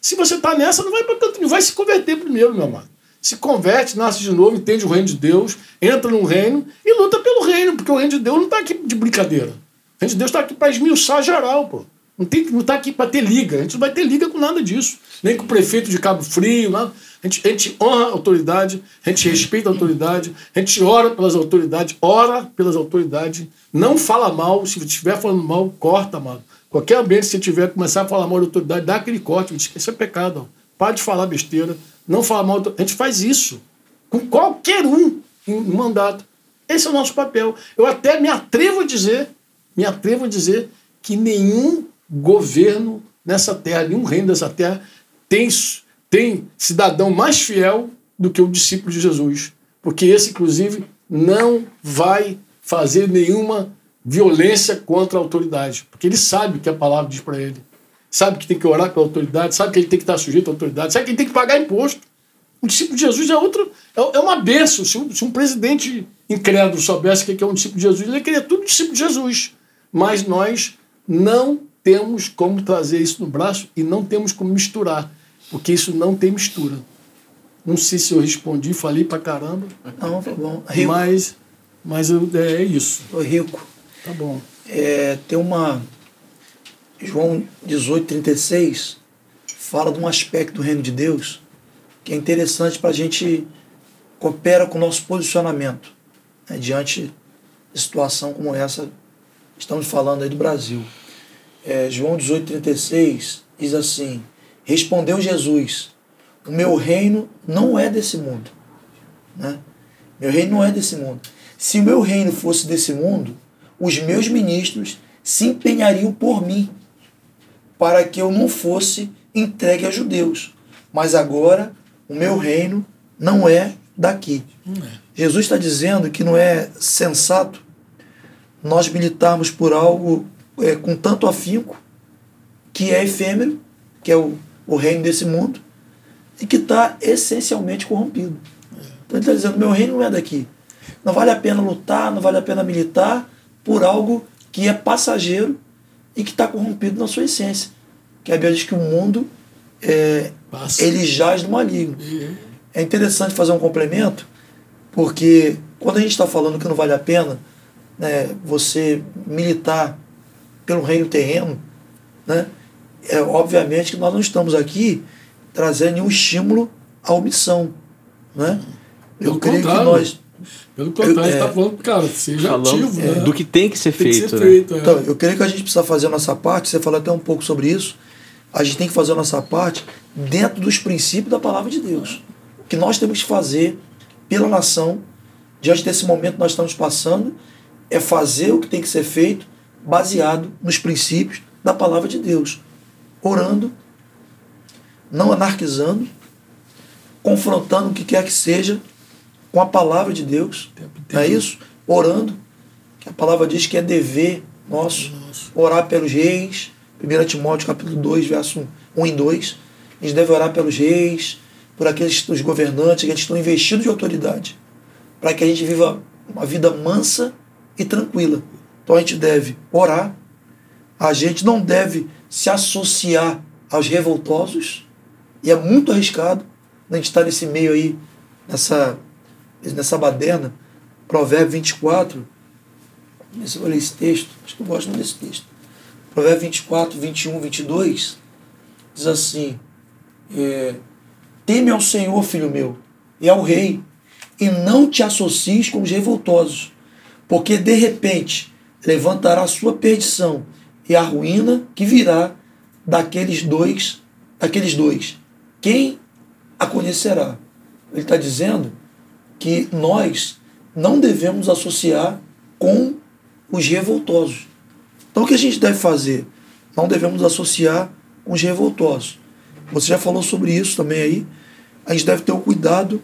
Se você tá nessa, não vai para canto, não vai se converter primeiro, meu amado. Se converte, nasce de novo, entende o reino de Deus, entra no reino e luta pelo reino, porque o reino de Deus não está aqui de brincadeira. O reino de Deus está aqui para esmiuçar geral, pô. Não está não tá aqui para ter liga. A gente não vai ter liga com nada disso. Nem com o prefeito de Cabo Frio, nada. A gente, a gente honra a autoridade, a gente respeita a autoridade, a gente ora pelas autoridades, ora pelas autoridades, não fala mal, se estiver falando mal, corta, mano. Qualquer ambiente que você tiver, começar a falar mal da autoridade, dá aquele corte, isso é pecado. Ó. Para de falar besteira, não falar mal. A gente faz isso com qualquer um em mandato. Esse é o nosso papel. Eu até me atrevo a dizer, me atrevo a dizer que nenhum governo nessa terra, nenhum reino dessa terra tem, tem cidadão mais fiel do que o discípulo de Jesus. Porque esse, inclusive, não vai fazer nenhuma violência contra a autoridade. Porque ele sabe o que a palavra diz para ele. Sabe que tem que orar pela autoridade, sabe que ele tem que estar sujeito à autoridade, sabe que ele tem que pagar imposto. O discípulo de Jesus é outro, é, é uma benção. Se um, se um presidente incrédulo soubesse o que é um discípulo de Jesus, ele queria tudo discípulo de Jesus. Mas nós não temos como trazer isso no braço e não temos como misturar. Porque isso não tem mistura. Não sei se eu respondi, falei pra caramba. Não, tá bom. Rico. Mas, mas eu- é isso. Ô, Rico, Tá bom. é, tem uma. João 18, 36 fala de um aspecto do reino de Deus que é interessante para a gente coopera com o nosso posicionamento né, diante de situação como essa estamos falando aí do Brasil. É, João 18, 36 diz assim: Respondeu Jesus: O meu reino não é desse mundo. Né? Meu reino não é desse mundo. Se o meu reino fosse desse mundo, os meus ministros se empenhariam por mim, para que eu não fosse entregue a judeus. Mas agora o meu reino não é daqui. Jesus está dizendo que não é sensato nós militarmos por algo é, com tanto afinco, que é efêmero, que é o, o reino desse mundo, e que está essencialmente corrompido. Então ele está dizendo: meu reino não é daqui. Não vale a pena lutar, não vale a pena militar por algo que é passageiro e que está corrompido na sua essência. Que a Bíblia diz que o mundo é, ele jaz no maligno. E- É interessante fazer um complemento, porque quando a gente está falando que não vale a pena né, você militar pelo reino terreno, né, é obviamente que nós não estamos aqui trazendo nenhum estímulo à omissão. Né? Eu Pelo creio que contrário. nós. Pelo contrário, Eu- a gente é. falando, cara, seja ativo, né? do que tem que ser tem que feito. ser né? feito. é. Então, eu creio que a gente precisa fazer a nossa parte, você falou até um pouco sobre isso. A gente tem que fazer a nossa parte dentro dos princípios da palavra de Deus. O que nós temos que fazer pela nação, diante desse momento que nós estamos passando, é fazer o que tem que ser feito baseado nos princípios da palavra de Deus. Orando, não anarquizando, confrontando o que quer que seja com a palavra de Deus. Não é isso? Orando, que a palavra diz que é dever nosso orar pelos reis. 1 Timóteo capítulo 2, verso 1 e 2. A gente deve orar pelos reis, por aqueles os governantes, que estão investidos de autoridade, para que a gente viva uma vida mansa e tranquila. Então a gente deve orar, a gente não deve se associar aos revoltosos, e é muito arriscado a gente estar nesse meio aí, nessa, nessa baderna. Provérbio 24, não sei se eu ler esse texto, acho que eu gosto desse texto. Provérbio 24, 21, 22, diz assim: é, Teme ao Senhor, filho meu, e ao rei, e não te associes com os revoltosos, porque de repente levantará a sua perdição e a ruína que virá daqueles dois, daqueles dois. Quem a conhecerá? Ele está dizendo que nós não devemos associar com os revoltosos. Então o que a gente deve fazer? Não devemos associar com os revoltosos. Você já falou sobre isso também aí. A gente deve ter o cuidado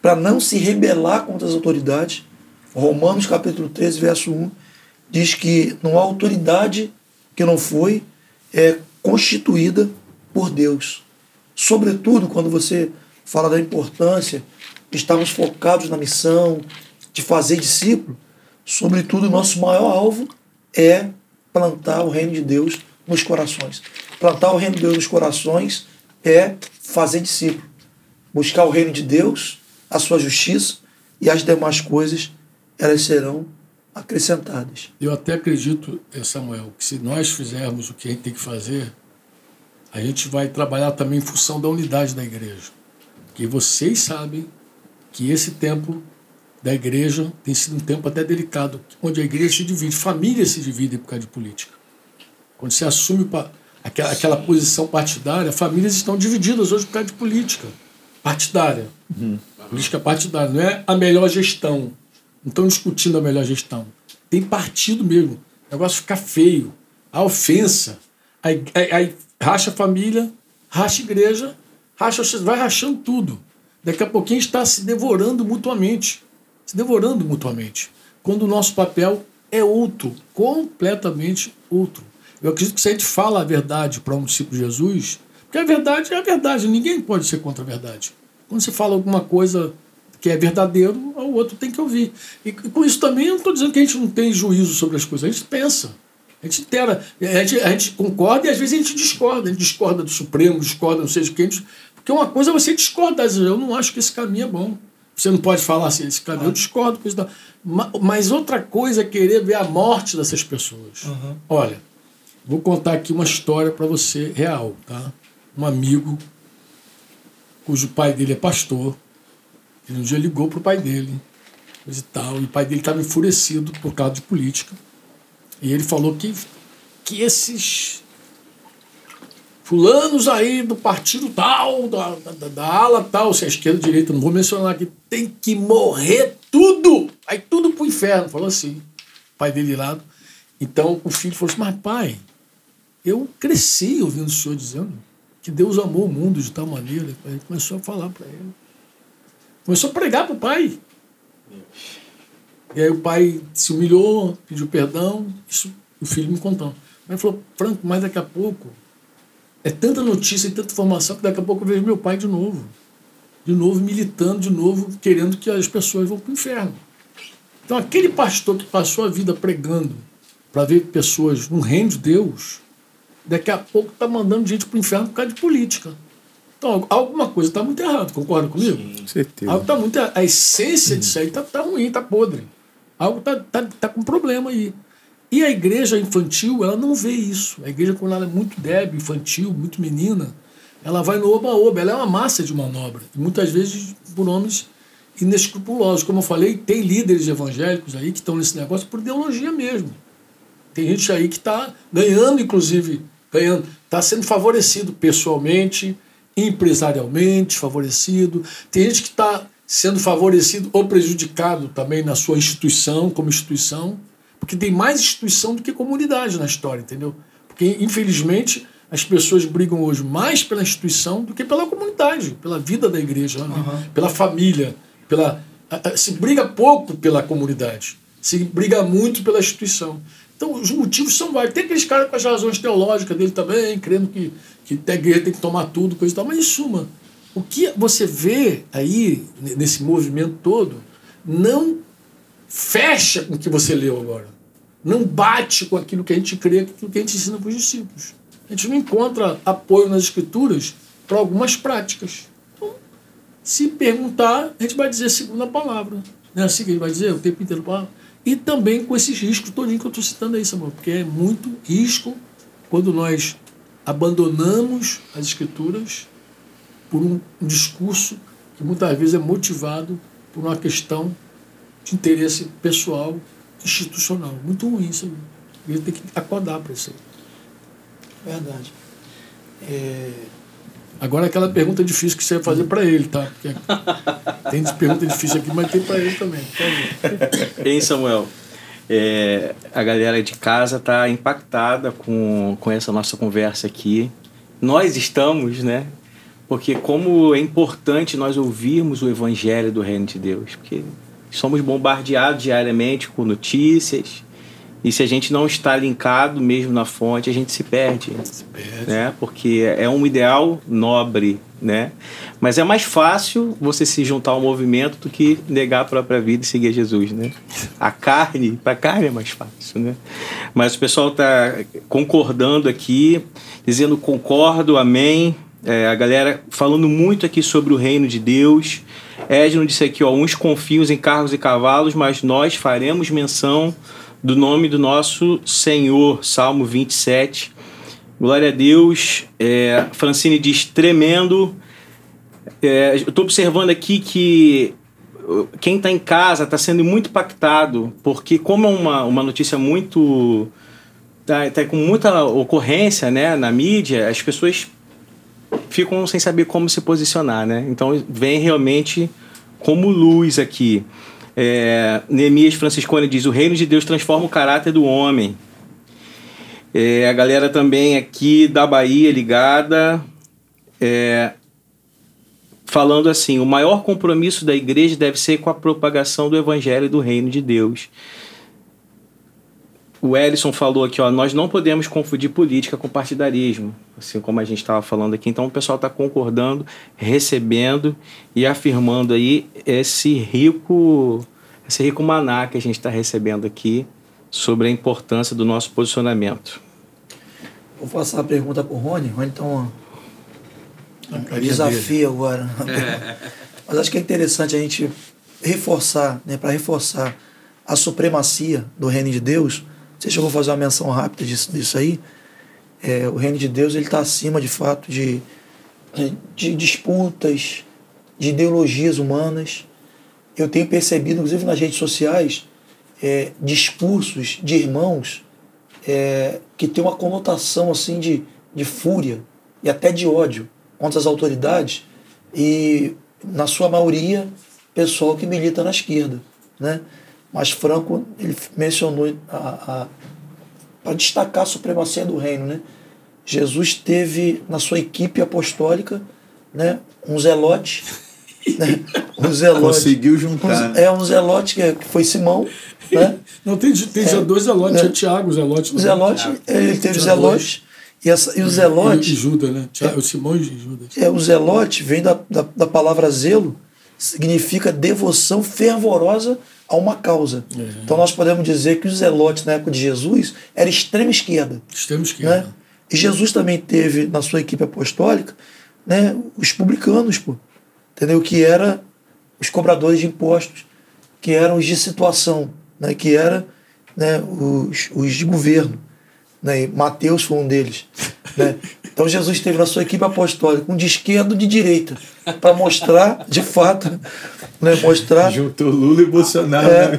para não se rebelar contra as autoridades. Romanos capítulo 13, verso 1, diz que não há autoridade que não foi é, constituída por Deus. Sobretudo quando você fala da importância de estarmos focados na missão, de fazer discípulo, sobretudo o nosso maior alvo é plantar o reino de Deus nos corações. Plantar o reino de Deus nos corações é fazer discípulo. Buscar o reino de Deus, a sua justiça e as demais coisas, elas serão acrescentadas. Eu até acredito, eh, Samuel, que se nós fizermos o que a gente tem que fazer, a gente vai trabalhar também em função da unidade da igreja. Porque vocês sabem que esse tempo da igreja tem sido um tempo até delicado, onde a igreja se divide, famílias se dividem por causa de política. Quando você assume pa- aquela, aquela posição partidária, famílias estão divididas hoje por causa de política partidária. Política partidária, não é a melhor gestão. Não estão discutindo a melhor gestão. Tem partido mesmo. O negócio fica feio. A ofensa. Aí, aí- aí racha a família, racha a igreja, racha, vai rachando tudo. Daqui a pouquinho está se devorando mutuamente. Se devorando mutuamente. Quando o nosso papel é outro, completamente outro. Eu acredito que se a gente fala a verdade para um discípulo de Jesus, porque a verdade é a verdade, ninguém pode ser contra a verdade. Quando você fala alguma coisa que é verdadeiro, o outro tem que ouvir. E com isso também eu não estou dizendo que a gente não tem juízo sobre as coisas, a gente pensa. A gente intera, a gente, a gente concorda e às vezes a gente discorda. A gente discorda do Supremo, discorda, não sei de quem. Porque uma coisa é você discordar, eu não acho que esse caminho é bom. Você não pode falar assim, esse caminho, eu discordo com isso. Mas outra coisa é querer ver a morte dessas pessoas. Uhum. Olha, vou contar aqui uma história para você real, tá? Um amigo cujo pai dele é pastor. Ele um dia ligou pro pai dele, e tal, e o pai dele estava enfurecido por causa de política. E ele falou que, que esses fulanos aí do partido tal, da, da, da ala tal, se é esquerda direita, não vou mencionar aqui, tem que morrer tudo. Aí tudo pro inferno. Falou assim, o pai dele lá. Então o filho falou assim, mas pai, eu cresci ouvindo o senhor dizendo que Deus amou o mundo de tal maneira. Ele começou a falar para ele. Começou a pregar para o pai. E aí o pai se humilhou, pediu perdão, isso o filho me contou. Mas falou, Franco, mas daqui a pouco é tanta notícia e tanta informação que daqui a pouco eu vejo meu pai de novo. De novo militando, de novo querendo que as pessoas vão para o inferno. Então aquele pastor que passou a vida pregando para ver pessoas no reino de Deus, daqui a pouco está mandando gente para o inferno por causa de política. Então, alguma coisa está muito errada, concorda comigo? Sim, certeza. Algo tá muito, a essência disso aí está tá ruim, está podre. Algo está tá, tá com problema aí. E a igreja infantil, ela não vê isso. A igreja, quando ela é muito débil, infantil, muito menina, ela vai no oba-oba, ela é uma massa de manobra. E muitas vezes por homens inescrupulosos. Como eu falei, tem líderes evangélicos aí que estão nesse negócio por ideologia mesmo. Tem gente aí que está ganhando, inclusive, ganhando, está sendo favorecido pessoalmente, empresarialmente, favorecido. Tem gente que está sendo favorecido ou prejudicado também na sua instituição, como instituição. Porque tem mais instituição do que comunidade na história, entendeu? Porque, infelizmente, as pessoas brigam hoje mais pela instituição do que pela comunidade, pela vida da igreja, uhum. pela família, pela se briga pouco pela comunidade, se briga muito pela instituição. Então, os motivos são vários. Tem aqueles caras com as razões teológicas dele também, crendo que, que a igreja tem que tomar tudo, coisa e tal. Mas, em suma, o que você vê aí, nesse movimento todo, não fecha com o que você leu agora não bate com aquilo que a gente crê, com aquilo que a gente ensina para os discípulos. A gente não encontra apoio nas escrituras para algumas práticas. Então, se perguntar, a gente vai dizer segundo a palavra. Não é assim que a gente vai dizer o tempo inteiro a palavra? E também com esses riscos todinho que eu estou citando aí, Samuel, porque é muito risco quando nós abandonamos as escrituras por um discurso que muitas vezes é motivado por uma questão de interesse pessoal institucional. Muito ruim isso. Ele tem que acordar para isso aí. Verdade. É... Agora aquela pergunta difícil que você vai fazer para ele, tá? Porque tem pergunta difícil aqui, mas tem para ele também. Hein, Samuel? É, a galera de casa está impactada com, com essa nossa conversa aqui. Nós estamos, né? Porque como é importante nós ouvirmos o evangelho do reino de Deus. Porque somos bombardeados diariamente com notícias. E se a gente não está linkado mesmo na fonte, a gente se perde. Se perde. Né? Porque é um ideal nobre, né? Mas é mais fácil você se juntar ao movimento do que negar a própria vida e seguir Jesus, né? A carne, para a carne é mais fácil, né? Mas o pessoal está concordando aqui, dizendo concordo, amém. É, a galera falando muito aqui sobre o reino de Deus. Edno disse aqui, ó, uns confiam em carros e cavalos, mas nós faremos menção do nome do nosso Senhor. Salmo 27. Glória a Deus. É, Francine diz, tremendo. É, eu estou observando aqui que quem está em casa está sendo muito impactado, porque como é uma, uma notícia muito... Está tá com muita ocorrência né, na mídia, as pessoas ficam sem saber como se posicionar, né? Então vem realmente como luz aqui. É, Neemias Franciscone diz: o reino de Deus transforma o caráter do homem. É, a galera também aqui da Bahia ligada, é, falando assim: o maior compromisso da igreja deve ser com a propagação do evangelho do reino de Deus o Ellison falou aqui, ó, nós não podemos confundir política com partidarismo, assim como a gente estava falando aqui. Então o pessoal está concordando, recebendo e afirmando aí esse rico, esse rico maná que a gente está recebendo aqui sobre a importância do nosso posicionamento. Vou passar a pergunta para o Rony. Rony, então, um desafio agora. Mas acho que é interessante a gente reforçar, né, para reforçar a supremacia do reino de Deus. Você chegou a fazer uma menção rápida disso, disso aí. É, o reino de Deus ele está acima, de fato, de, de, de disputas, de ideologias humanas. Eu tenho percebido, inclusive nas redes sociais, é, discursos de irmãos é, que tem uma conotação assim de, de fúria e até de ódio contra as autoridades e na sua maioria pessoal que milita na esquerda, né? Mas Franco ele mencionou a, a para destacar a supremacia do reino, né? Jesus teve na sua equipe apostólica, né, um zelote, né? Um zelote. Conseguiu juntar. Um, é um zelote que é- foi Simão, né? Não, tem, tem já dois zelotes, é. é. Tiago, Zelote. O Zelote, ele teve Zelote. E, essa, e o E, e Zelote, Judas, né? Tiago, Simão e Judas. é, o Zelote vem da, da, da palavra zelo, significa devoção fervorosa a uma causa. Então nós podemos dizer que o Zelote, na época de Jesus, era extrema esquerda. Extremo esquerda. Né? E Jesus também teve na sua equipe apostólica né, os publicanos, pô, entendeu? Que era os cobradores de impostos, que eram os de situação, né, que era né, os, os de governo. Né, Mateus foi um deles. Né? Então Jesus teve na sua equipe apostólica um de esquerda e de direita, para mostrar, de fato, né, mostrar Juntou Lula e Bolsonaro é,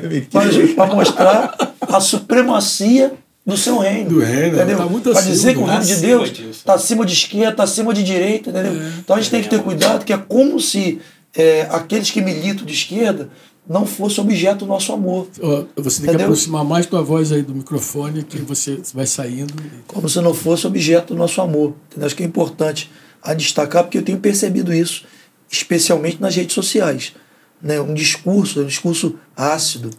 para mostrar a supremacia do seu reino. Do reino, entendeu? tá muito Para acima, dizer que o né? reino de Acima Deus está acima de esquerda, está acima de direita, entendeu? Então a gente tem que ter cuidado, que é como se é, aqueles que militam de esquerda não fossem objeto do nosso amor. Você tem que Entendeu? aproximar mais tua voz aí do microfone, que você vai saindo. Como se não fosse objeto do nosso amor. Entendeu? Acho que é importante a destacar, porque eu tenho percebido isso, especialmente nas redes sociais. Né? Um discurso, é um discurso ácido,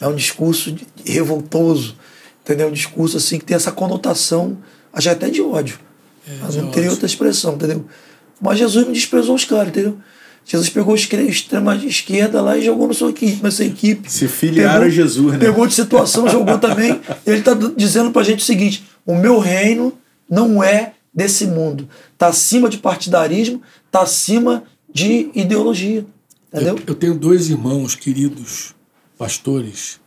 é um discurso revoltoso, entendeu? Um discurso assim que tem essa conotação, acho até de ódio. Mas de não teria outra expressão, entendeu? Mas Jesus não desprezou os caras, entendeu? Jesus pegou os extrema esquerda lá e jogou na sua equipe, na sua equipe. Se filiaram a Jesus, né? Pegou de situação, jogou também. Ele está dizendo pra gente o seguinte: o meu reino não é desse mundo. Está acima de partidarismo, está acima de ideologia. Entendeu? Eu, eu tenho dois irmãos queridos, pastores,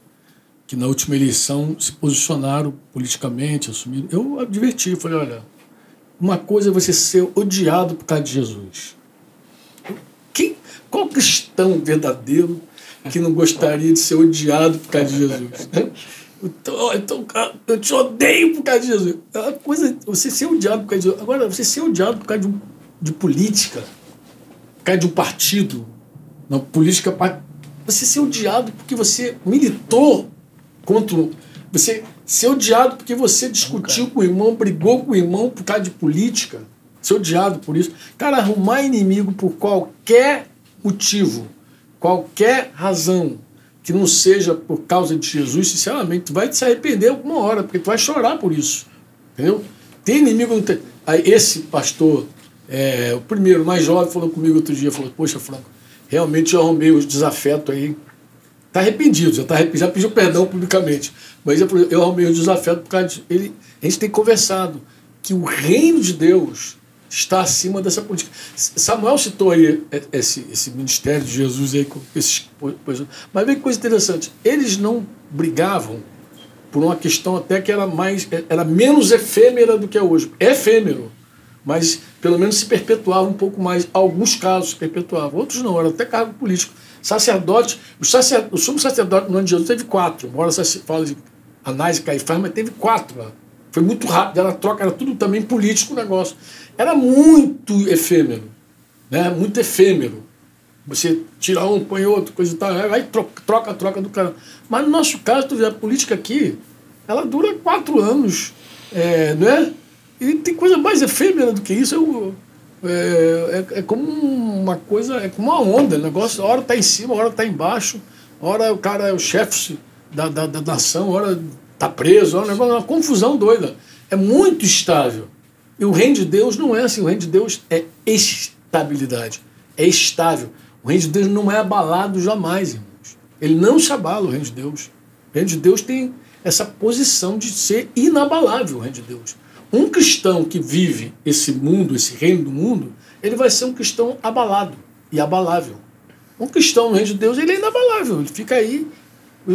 que na última eleição se posicionaram politicamente, assumiram. Eu adverti, falei, olha, uma coisa é você ser odiado por causa de Jesus. Quem, qual cristão verdadeiro que não gostaria de ser odiado por causa de Jesus? Então, então, cara, eu te odeio por causa de Jesus. É uma coisa, você ser odiado por causa de Jesus. Agora, você ser odiado por causa de, um- de política, por causa de um partido, não, política. Você ser odiado porque você militou contra. Você ser odiado porque você discutiu com o irmão, brigou com o irmão por causa de política. Ser odiado por isso. Cara, arrumar inimigo por qualquer motivo, qualquer razão, que não seja por causa de Jesus, sinceramente, tu vai se arrepender alguma hora, porque tu vai chorar por isso. Entendeu? Tem inimigo. Tem. Aí esse pastor, é, o primeiro, mais jovem, falou comigo outro dia, falou, poxa, Franco, realmente eu arrumei os desafetos aí. Está arrependido, já, tá já pediu perdão publicamente. Mas eu, eu arrumei os desafetos por causa de. Ele, a gente tem conversado que o reino de Deus está acima dessa política. Samuel citou aí esse, esse ministério de Jesus aí com esses. Mas vê que coisa interessante. Eles não brigavam por uma questão até que era mais era menos efêmera do que é hoje. É efêmero, mas pelo menos se perpetuava um pouco mais. Alguns casos se perpetuavam, outros não, era até cargo político. Sacerdote, o, sacer, o sumo sacerdote no ano de Jesus teve quatro, embora se fala de Anás e Caifás, mas teve quatro lá. Foi muito rápido, era troca, era tudo também político o negócio. Era muito efêmero, né? muito efêmero. Você tira um, põe outro, coisa e tal, aí troca, troca, troca do cara. Mas no nosso caso, tu vê, a política aqui, ela dura quatro anos, é, não é? E tem coisa mais efêmera do que isso. Eu, é, é, é, como uma coisa, é como uma onda, o negócio, a hora está em cima, a hora está embaixo, a hora o cara é o chefe da, da, da nação, a hora está preso, é um negócio, uma confusão doida. É muito estável. E o reino de Deus não é assim, o reino de Deus é estabilidade, é estável. O reino de Deus não é abalado jamais, irmãos. Ele não se abala, o reino de Deus. reino de Deus tem essa posição de ser inabalável, o reino de Deus. Um cristão que vive esse mundo, esse reino do mundo, ele vai ser um cristão abalado e abalável. Um cristão no reino de Deus, ele é inabalável, ele fica aí,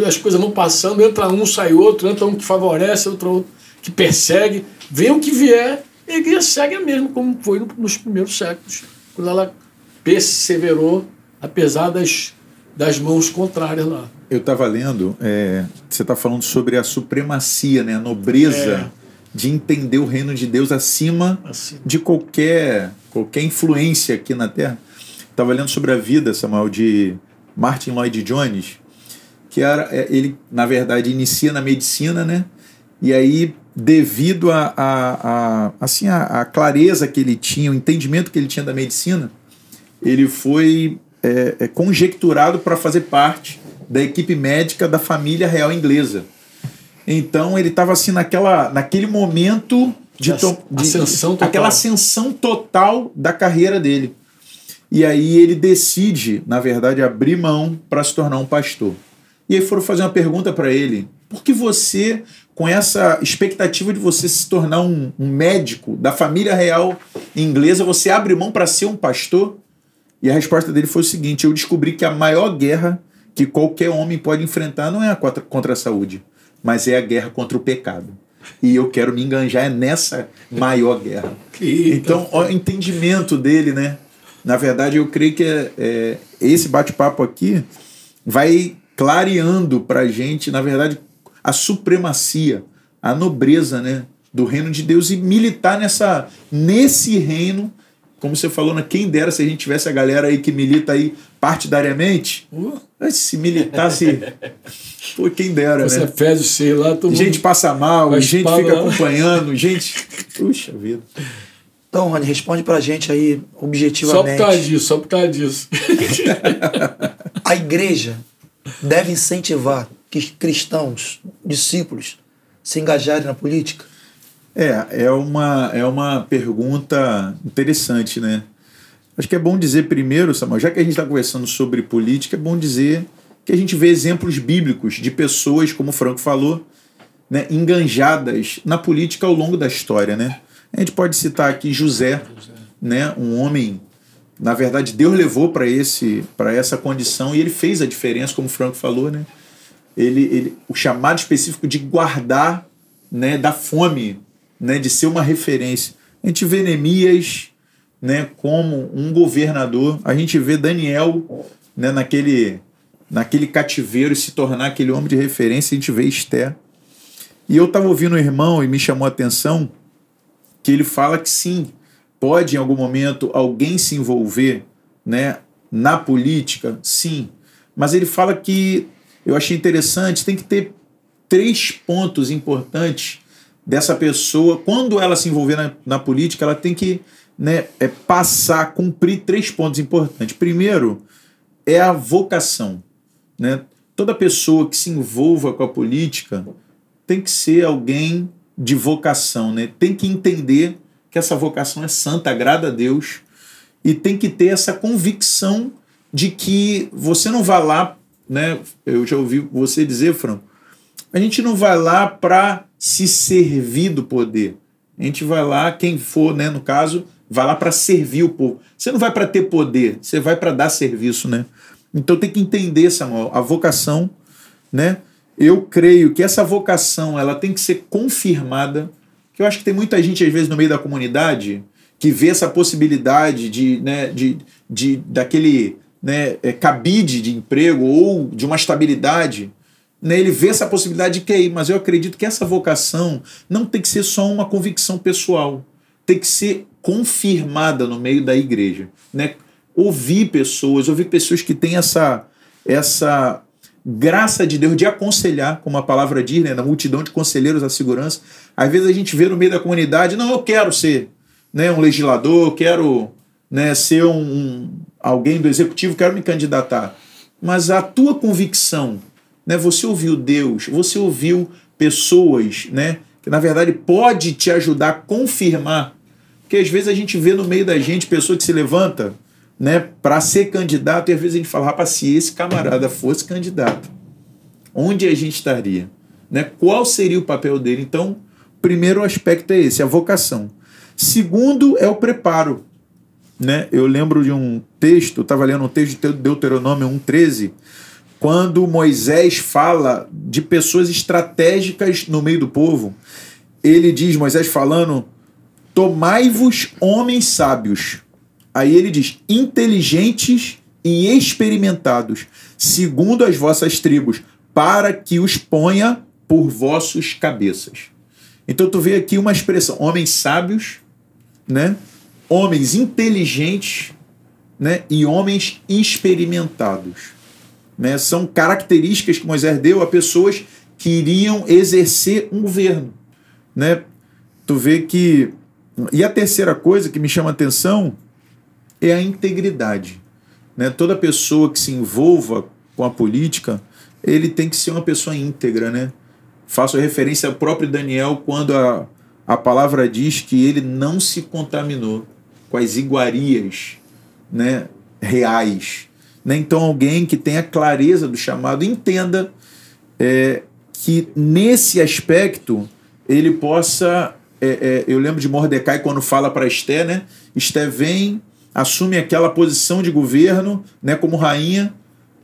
as coisas vão passando, entra um, sai outro, entra um que favorece, outro, outro que persegue, vem o que vier, e a igreja segue a mesma, como foi nos primeiros séculos, quando ela perseverou, apesar das, das mãos contrárias lá. Eu estava lendo, é, você está falando sobre a supremacia, né, a nobreza é. de entender o reino de Deus acima, acima, de qualquer, qualquer influência aqui na Terra. Estava lendo sobre a vida, Samuel, de Martin Lloyd Jones, que era, é, ele, na verdade, inicia na medicina, né? E aí, devido a, a, a assim, a, a, clareza que ele tinha, o entendimento que ele tinha da medicina, ele foi é, é conjecturado para fazer parte da equipe médica da família real inglesa. Então ele estava assim naquela, naquele momento de, de, ascensão total. aquela ascensão total da carreira dele. E aí ele decide, na verdade, abrir mão para se tornar um pastor. E aí foram fazer uma pergunta para ele: por que você, com essa expectativa de você se tornar um, um médico da família real inglesa, você abre mão para ser um pastor? E a resposta dele foi o seguinte: eu descobri que a maior guerra que qualquer homem pode enfrentar não é a contra, a saúde, mas é a guerra contra o pecado. E eu quero me enganjar nessa maior guerra. Então, o entendimento dele, né? Na verdade, eu creio que é, é esse bate-papo aqui vai clareando para a gente, na verdade, a supremacia, a nobreza né, do reino de Deus e militar nessa, nesse reino como você falou, né, quem dera se a gente tivesse a galera aí que milita aí partidariamente. Uh. Se militasse. Pô, quem dera, Você né? fez o sei lá, todo Gente mundo... passa mal, gente fica acompanhando, gente. Puxa vida. Então, Rony, responde pra gente aí objetivamente. Só por causa disso, só por causa disso. a igreja deve incentivar que cristãos, discípulos, se engajarem na política? É, é uma, é uma pergunta interessante, né? Acho que é bom dizer primeiro, Samuel, já que a gente está conversando sobre política, é bom dizer que a gente vê exemplos bíblicos de pessoas, como o Franco falou, né, enganjadas na política ao longo da história, né? A gente pode citar aqui José, né, um homem, na verdade Deus levou para esse para essa condição e ele fez a diferença, como o Franco falou, né? Ele, ele o chamado específico de guardar, né, da fome né, de ser uma referência. A gente vê Neemias né, como um governador, a gente vê Daniel né, naquele, naquele cativeiro se tornar aquele homem de referência, a gente vê Esther. E eu estava ouvindo um irmão e me chamou a atenção que ele fala que sim, pode em algum momento alguém se envolver né, na política, sim. Mas ele fala que eu achei interessante, tem que ter três pontos importantes dessa pessoa, quando ela se envolver na, na política, ela tem que né, é, passar, cumprir três pontos importantes. Primeiro, é a vocação. Né? Toda pessoa que se envolva com a política tem que ser alguém de vocação, né? tem que entender que essa vocação é santa, agrada a Deus, e tem que ter essa convicção de que você não vai lá, né? Eu já ouvi você dizer, Franco, a gente não vai lá para se servir do poder. A gente vai lá, quem for, né, no caso, vai lá para servir o povo. Você não vai para ter poder, você vai para dar serviço, né? Então tem que entender, Samuel, a vocação, né? Eu creio que essa vocação ela tem que ser confirmada. Eu acho que tem muita gente às vezes no meio da comunidade que vê essa possibilidade de, né, de, de daquele né, é, cabide de emprego ou de uma estabilidade né, ele vê essa possibilidade de QI, mas eu acredito que essa vocação não tem que ser só uma convicção pessoal, tem que ser confirmada no meio da igreja. Né? Ouvir pessoas, ouvir pessoas que têm essa, essa graça de Deus de aconselhar, como a palavra diz, né, na multidão de conselheiros da segurança. Às vezes a gente vê no meio da comunidade, não, eu quero ser né, um legislador, quero né, ser um, um alguém do executivo, quero me candidatar. Mas a tua convicção né? Você ouviu Deus, você ouviu pessoas, né? Que na verdade pode te ajudar a confirmar. Porque às vezes a gente vê no meio da gente pessoa que se levanta, né, para ser candidato e às vezes a gente fala, rapaz, se esse camarada fosse candidato, onde a gente estaria? Né? Qual seria o papel dele? Então, primeiro aspecto é esse, a vocação. Segundo é o preparo. Né? Eu lembro de um texto, estava lendo um texto de Deuteronômio 1,13, quando Moisés fala de pessoas estratégicas no meio do povo. Ele diz, Moisés falando, tomai-vos homens sábios. Aí ele diz, inteligentes e experimentados, segundo as vossas tribos, para que os ponha por vossos cabeças. Então tu vê aqui uma expressão, homens sábios, né? Homens inteligentes, né? E homens experimentados, né? São características que Moisés deu a pessoas que iriam exercer um governo, né? Tu vê que e a terceira coisa que me chama a atenção é a integridade, né? Toda pessoa que se envolva com a política, ele tem que ser uma pessoa íntegra, né? Faço referência ao próprio Daniel quando a, a palavra diz que ele não se contaminou com as iguarias né, reais. Né? Então, alguém que tenha clareza do chamado entenda é, que nesse aspecto ele possa. É, é, eu lembro de Mordecai quando fala para Esté, né? Esté vem, assume aquela posição de governo né, como rainha,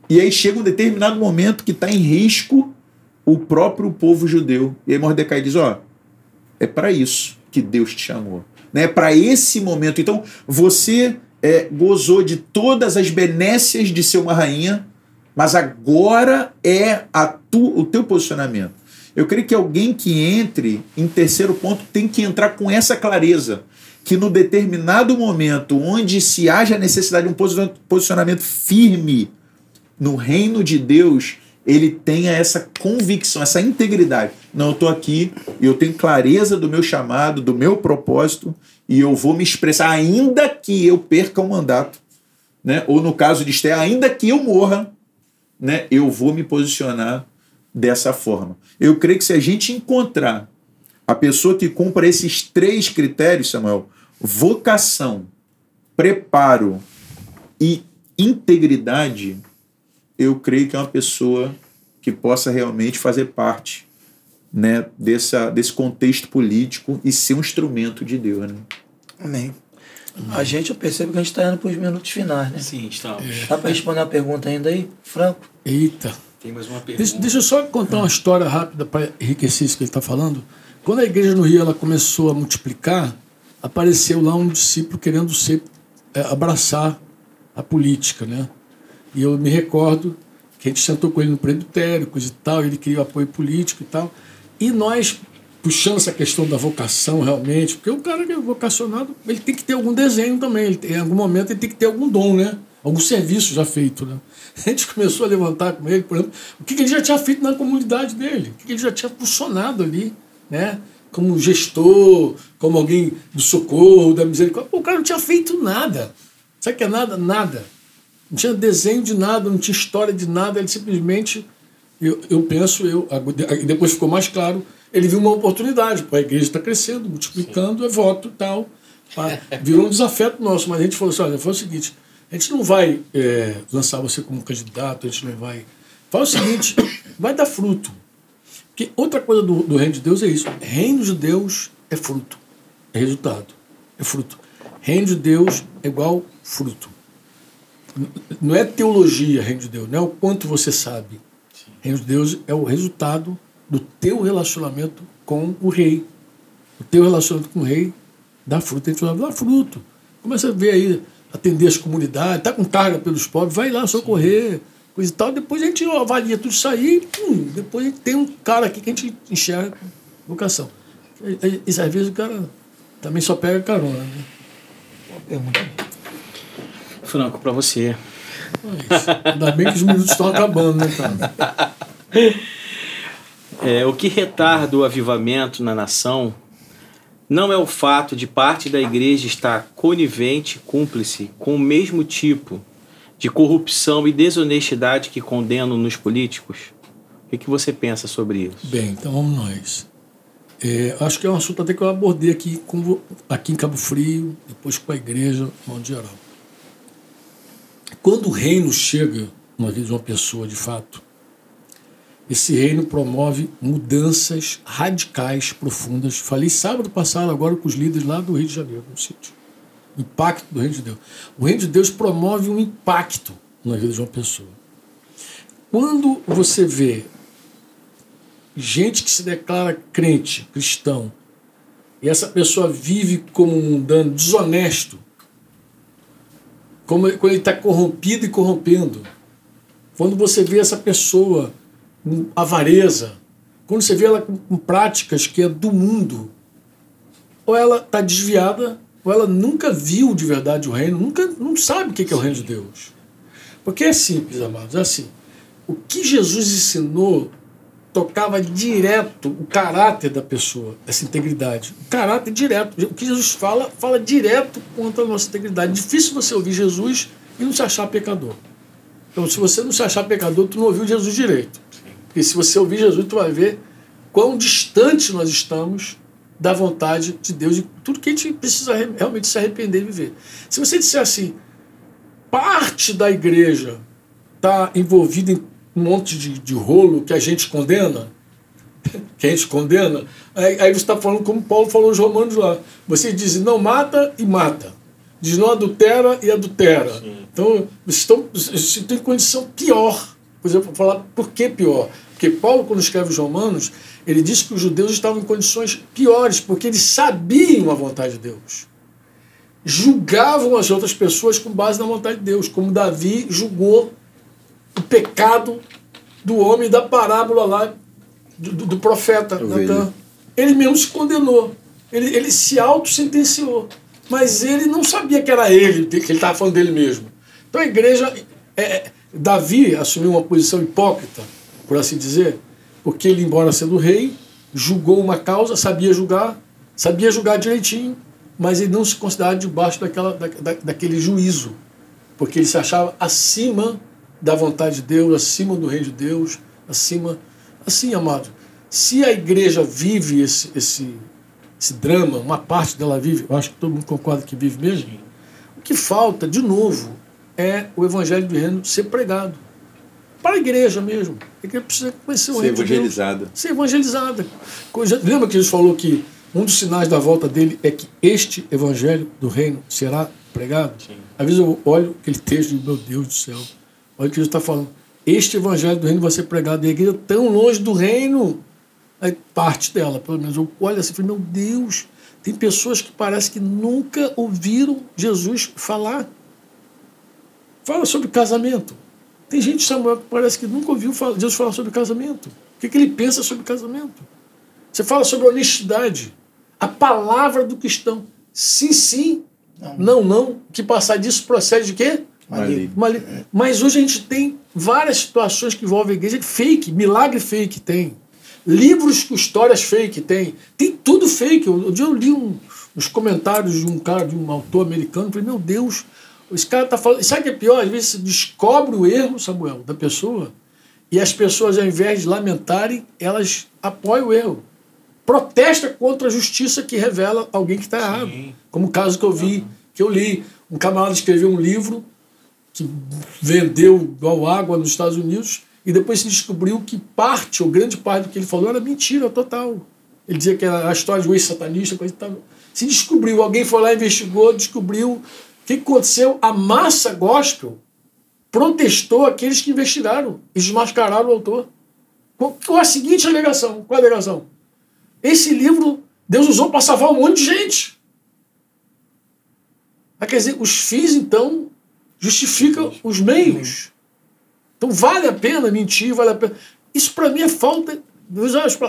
e aí chega um determinado momento que está em risco o próprio povo judeu. E aí Mordecai diz: ó, é para isso que Deus te chamou. Né? É para esse momento. Então, você é, gozou de todas as benécias de ser uma rainha, mas agora é tu, o teu posicionamento. Eu creio que alguém que entre em terceiro ponto tem que entrar com essa clareza. Que no determinado momento, onde se haja necessidade de um posicionamento firme no reino de Deus, ele tenha essa convicção, essa integridade. Não, eu estou aqui, eu tenho clareza do meu chamado, do meu propósito, e eu vou me expressar, ainda que eu perca o mandato, né? ou no caso de Esther, ainda que eu morra, né? eu vou me posicionar dessa forma. Eu creio que se a gente encontrar a pessoa que cumpra esses três critérios, Samuel, vocação, preparo e integridade, eu creio que é uma pessoa que possa realmente fazer parte né, dessa, desse contexto político e ser um instrumento de Deus. Né? Amém. A gente, eu percebo que a gente está indo para os minutos finais, né? Sim, estamos. É. Dá para responder uma pergunta ainda aí, Franco? Eita. Tem mais uma pergunta. Deixa, deixa eu só contar uma história rápida para enriquecer isso que ele está falando. Quando a igreja no Rio ela começou a multiplicar, apareceu lá um discípulo querendo ser, é, abraçar a política, né? E eu me recordo que a gente sentou com ele no presbitério, coisa e tal, ele queria apoio político e tal. E nós, puxando essa questão da vocação realmente, porque o cara que é vocacionado, ele tem que ter algum desenho também, ele tem, em algum momento ele tem que ter algum dom, né? Algum serviço já feito, né? A gente começou a levantar com ele, por exemplo, o que ele já tinha feito na comunidade dele, o que ele já tinha funcionado ali, né? Como gestor, como alguém do socorro, da misericórdia. o cara não tinha feito nada. Sabe o que é nada? Nada. Não tinha desenho de nada, não tinha história de nada, ele simplesmente, eu, eu penso, eu, depois ficou mais claro, ele viu uma oportunidade, a igreja está crescendo, multiplicando, é voto e tal. Virou um desafeto nosso, mas a gente falou assim: olha, foi o seguinte, a gente não vai é, lançar você como candidato, a gente não vai. Faz o seguinte, vai dar fruto. Porque outra coisa do, do reino de Deus é isso: reino de Deus é fruto, é resultado, é fruto. Reino de Deus é igual fruto não é teologia, reino de Deus, não é o quanto você sabe. Sim. Reino de Deus é o resultado do teu relacionamento com o rei. O teu relacionamento com o rei dá fruto. A gente fala, dá fruto. Começa a ver aí, atender as comunidades, tá com carga pelos pobres, vai lá socorrer, Sim. Coisa e tal. Depois a gente avalia tudo isso aí, pum, depois a gente tem um cara aqui que a gente enxerga vocação. E, e, às vezes o cara também só pega carona. Né? Uma pergunta. Franco, para você. Ainda bem que os minutos estão acabando, né, cara? É, o que retarda o avivamento na nação não é o fato de parte da igreja estar conivente, cúmplice com o mesmo tipo de corrupção e desonestidade que condenam nos políticos? O que, que você pensa sobre isso? Bem, então vamos nós. É, acho que é um assunto até que eu abordei aqui, com, aqui em Cabo Frio, depois com a igreja, no modo geral. Quando o reino chega na vida de uma pessoa de fato, esse reino promove mudanças radicais, profundas. Falei sábado passado agora com os líderes lá do Rio de Janeiro, no sítio. Impacto do reino de Deus. O reino de Deus promove um impacto na vida de uma pessoa. Quando você vê gente que se declara crente, cristão, e essa pessoa vive como um mundano, desonesto, como quando ele está corrompido e corrompendo. Quando você vê essa pessoa com avareza, quando você vê ela com, com práticas que é do mundo, ou ela está desviada, ou ela nunca viu de verdade o reino, nunca não sabe o que é o reino de Deus. Porque é simples, amados, é assim. O que Jesus ensinou tocava direto o caráter da pessoa, essa integridade. O caráter direto. O que Jesus fala, fala direto contra a nossa integridade. Difícil você ouvir Jesus e não se achar pecador. Então, se você não se achar pecador, tu não ouviu Jesus direito. Porque se você ouvir Jesus, tu vai ver quão distante nós estamos da vontade de Deus e tudo que a gente precisa realmente se arrepender e viver. Se você disser assim, parte da igreja está envolvida em um monte de, de rolo que a gente condena, que a gente condena, aí, aí você está falando como Paulo falou aos romanos lá. Você diz não mata e mata. Diz não adultera e adultera. Sim. Então, vocês estão, vocês estão em condição pior. Por exemplo, falar por que pior? Porque Paulo, quando escreve os romanos, ele diz que os judeus estavam em condições piores, porque eles sabiam a vontade de Deus. Julgavam as outras pessoas com base na vontade de Deus, como Davi julgou o pecado do homem da parábola lá do, do profeta Natan. Ele mesmo se condenou. Ele, ele se auto-sentenciou. Mas ele não sabia que era ele, que ele estava falando dele mesmo. Então a igreja. É, é, Davi assumiu uma posição hipócrita, por assim dizer, porque ele, embora sendo rei, julgou uma causa, sabia julgar, sabia julgar direitinho, mas ele não se considerava debaixo daquela, da, da, daquele juízo, porque ele se achava acima da vontade de Deus, acima do reino de Deus, acima. Assim, amado, se a igreja vive esse, esse, esse drama, uma parte dela vive, eu acho que todo mundo concorda que vive mesmo, o que falta, de novo, é o evangelho do reino ser pregado. Para a igreja mesmo. A igreja precisa conhecer o ser reino evangelizada. De Deus, ser evangelizada. Lembra que Jesus falou que um dos sinais da volta dele é que este evangelho do reino será pregado? Sim. Às vezes eu olho aquele texto e digo, meu Deus do céu, Olha o que Jesus está falando. Este evangelho do reino vai ser pregado e a igreja tão longe do reino. Aí, parte dela, pelo menos. Eu olho assim e falei, meu Deus, tem pessoas que parece que nunca ouviram Jesus falar. Fala sobre casamento. Tem gente, Samuel, que parece que nunca ouviu Jesus falar sobre casamento. O que, que ele pensa sobre casamento? Você fala sobre honestidade. A palavra do cristão. Sim, sim. Não, não. não. Que passar disso procede de quê? Maligno. Mas hoje a gente tem várias situações que envolvem a igreja fake, milagre fake tem. Livros com histórias fake tem. Tem tudo fake. Um dia eu li um, uns comentários de um cara, de um autor americano, falei, meu Deus, esse cara está falando. Sabe o que é pior? Às vezes você descobre o erro, Samuel, da pessoa, e as pessoas, ao invés de lamentarem, elas apoiam o erro. Protesta contra a justiça que revela alguém que está errado. Como o caso que eu vi, que eu li. Um camarada escreveu um livro que vendeu igual água nos Estados Unidos, e depois se descobriu que parte, ou grande parte do que ele falou, era mentira total. Ele dizia que era a história de um ex-satanista, coisa e tal. Se descobriu, alguém foi lá, investigou, descobriu. O que aconteceu? A massa gospel protestou aqueles que investigaram e desmascararam o autor. Com a seguinte alegação: qual a alegação? Esse livro Deus usou para salvar um monte de gente. Ah, quer dizer, os fins, então, justifica os meios. Então vale a pena mentir, vale a pena. Isso para mim é falta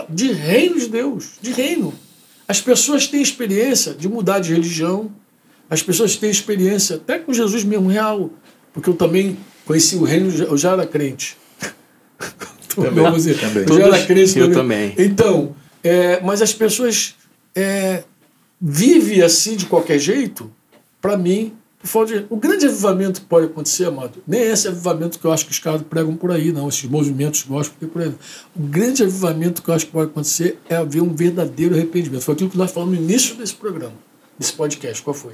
de reino de Deus, de reino. As pessoas têm experiência de mudar de religião, as pessoas têm experiência até com Jesus mesmo real, porque eu também conheci o reino, eu já era crente. Também, dizer, também. Eu já era crente. Eu também. Então, é, mas as pessoas é, vivem assim de qualquer jeito, para mim, o grande avivamento que pode acontecer, amado, nem é esse avivamento que eu acho que os caras pregam por aí, não, esses movimentos gospel por aí. O grande avivamento que eu acho que pode acontecer é haver um verdadeiro arrependimento. Foi aquilo que nós falamos no início desse programa, desse podcast. Qual foi?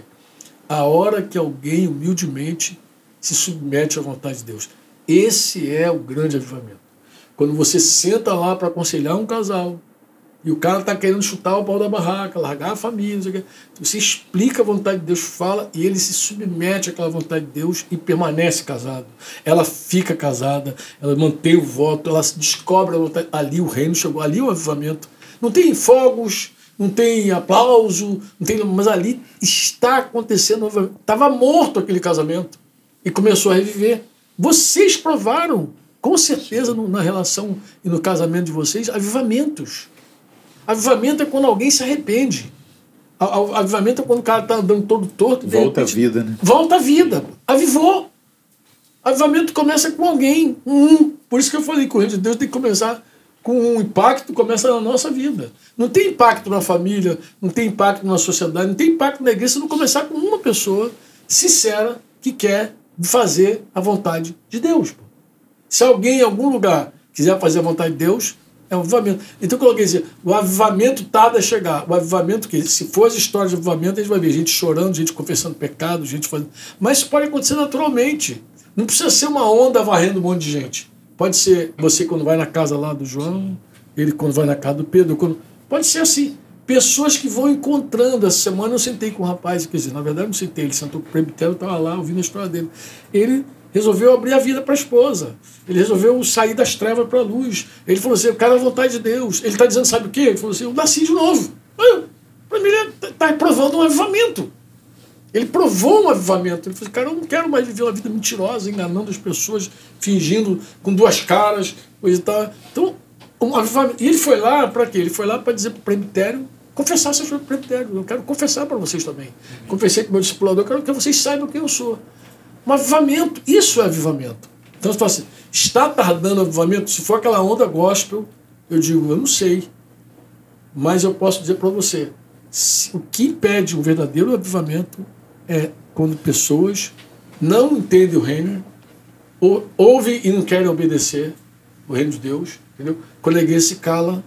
A hora que alguém humildemente se submete à vontade de Deus. Esse é o grande avivamento. Quando você senta lá para aconselhar um casal e o cara está querendo chutar o pau da barraca, largar a família, você explica a vontade de Deus, fala e ele se submete àquela vontade de Deus e permanece casado. Ela fica casada, ela mantém o voto, ela descobre a vontade. Ali o reino chegou, ali o avivamento. Não tem fogos, não tem aplauso, não tem, mas ali está acontecendo. Estava morto aquele casamento e começou a reviver. Vocês provaram, com certeza, no, na relação e no casamento de vocês, avivamentos. Avivamento é quando alguém se arrepende. Avivamento é quando o cara está andando todo torto. Volta repente, a vida, né? Volta a vida. Avivou. Avivamento começa com alguém, um. Por isso que eu falei reino de Deus tem que começar com um impacto, começa na nossa vida. Não tem impacto na família, não tem impacto na sociedade, não tem impacto na igreja se não começar com uma pessoa sincera que quer fazer a vontade de Deus. Se alguém em algum lugar quiser fazer a vontade de Deus, é um avivamento. Então, eu coloquei assim: o avivamento tarda a chegar. O avivamento, que se for as histórias de avivamento, a gente vai ver gente chorando, gente confessando pecado, gente fazendo. Mas isso pode acontecer naturalmente. Não precisa ser uma onda varrendo um monte de gente. Pode ser você quando vai na casa lá do João, ele quando vai na casa do Pedro. Quando... Pode ser assim. Pessoas que vão encontrando. Essa semana eu sentei com um rapaz, quer dizer, na verdade não sentei, ele sentou com o presbitério, estava lá ouvindo a história dele. Ele resolveu abrir a vida para a esposa. Ele resolveu sair das trevas para a luz. Ele falou assim: eu quero a vontade de Deus. Ele está dizendo, sabe o quê? Ele falou assim: eu nasci de novo. Para mim, ele está provando um avivamento. Ele provou um avivamento. Ele falou assim, cara, eu não quero mais viver uma vida mentirosa, enganando as pessoas, fingindo com duas caras, coisa e tal. Então, um avivamento. E ele foi lá para quê? Ele foi lá para dizer para o presbitério, confessar seus presbitério. Eu quero confessar para vocês também. Confessei com o meu discipulador, eu quero que vocês saibam quem eu sou. Um avivamento. Isso é avivamento. Então você fala assim, está tardando o avivamento? Se for aquela onda gospel, eu digo, eu não sei. Mas eu posso dizer para você, o que impede um verdadeiro avivamento é quando pessoas não entendem o reino, ou, ouvem e não querem obedecer o reino de Deus, entendeu? Quando a igreja se cala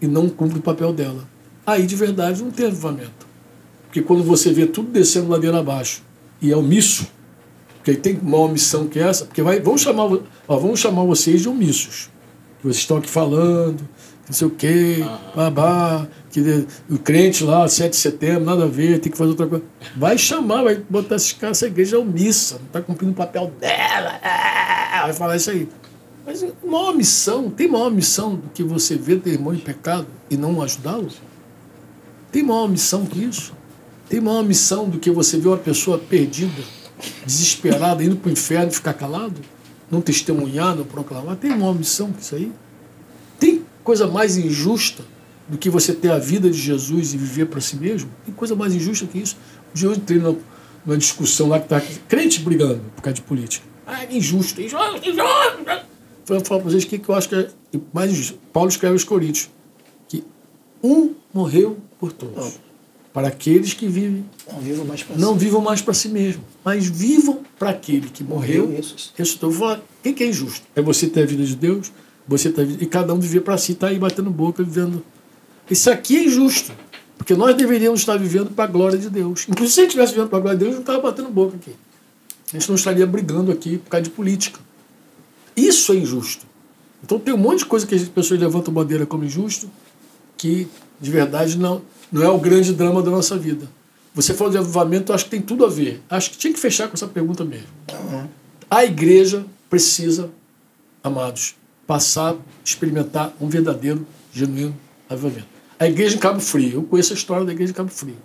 e não cumpre o papel dela. Aí de verdade não tem avivamento. Porque quando você vê tudo descendo ladeira abaixo e é omisso, porque tem uma omissão que é essa, porque vai, vamos, chamar, ó, vamos chamar vocês de omissos. Vocês estão aqui falando, não sei o quê, babá, que o crente lá, 7 de setembro, nada a ver, tem que fazer outra coisa. Vai chamar, vai botar esses caras, essa igreja é omissa, não está cumprindo o papel dela, é, vai falar isso aí. Mas uma omissão, tem maior missão do que você ver teu irmão em pecado e não ajudá-lo? Tem maior missão que isso? Tem maior missão do que você ver uma pessoa perdida desesperado, indo para o inferno e ficar calado? Não testemunhar, não proclamar? Tem uma missão que isso aí? Tem coisa mais injusta do que você ter a vida de Jesus e viver para si mesmo? Tem coisa mais injusta que isso? Hoje entrei numa discussão lá que está crente brigando por causa de política. Ah, é injusto, injusto, injusto. Vou falar para vocês o que eu acho que é mais injusto. Paulo escreve aos Coríntios que um morreu por todos para aqueles que vivem. Não vivam mais para Não si. vivam mais para si mesmo, mas vivam para aquele que morreu. Ressuscitou. O que, que é injusto? É você ter a vida de Deus, você vida, e cada um viver para si, está aí batendo boca, vivendo. Isso aqui é injusto. Porque nós deveríamos estar vivendo para a glória de Deus. Inclusive, se a gente estivesse vivendo para a glória de Deus, não estava batendo boca aqui. A gente não estaria brigando aqui por causa de política. Isso é injusto. Então tem um monte de coisa que as pessoas levantam bandeira como injusto, que de verdade não, não é o grande drama da nossa vida. Você falou de avivamento, acho que tem tudo a ver. Acho que tinha que fechar com essa pergunta mesmo. Uhum. A igreja precisa, amados, passar, experimentar um verdadeiro, genuíno avivamento. A igreja em Cabo Frio, eu conheço a história da igreja em Cabo Frio.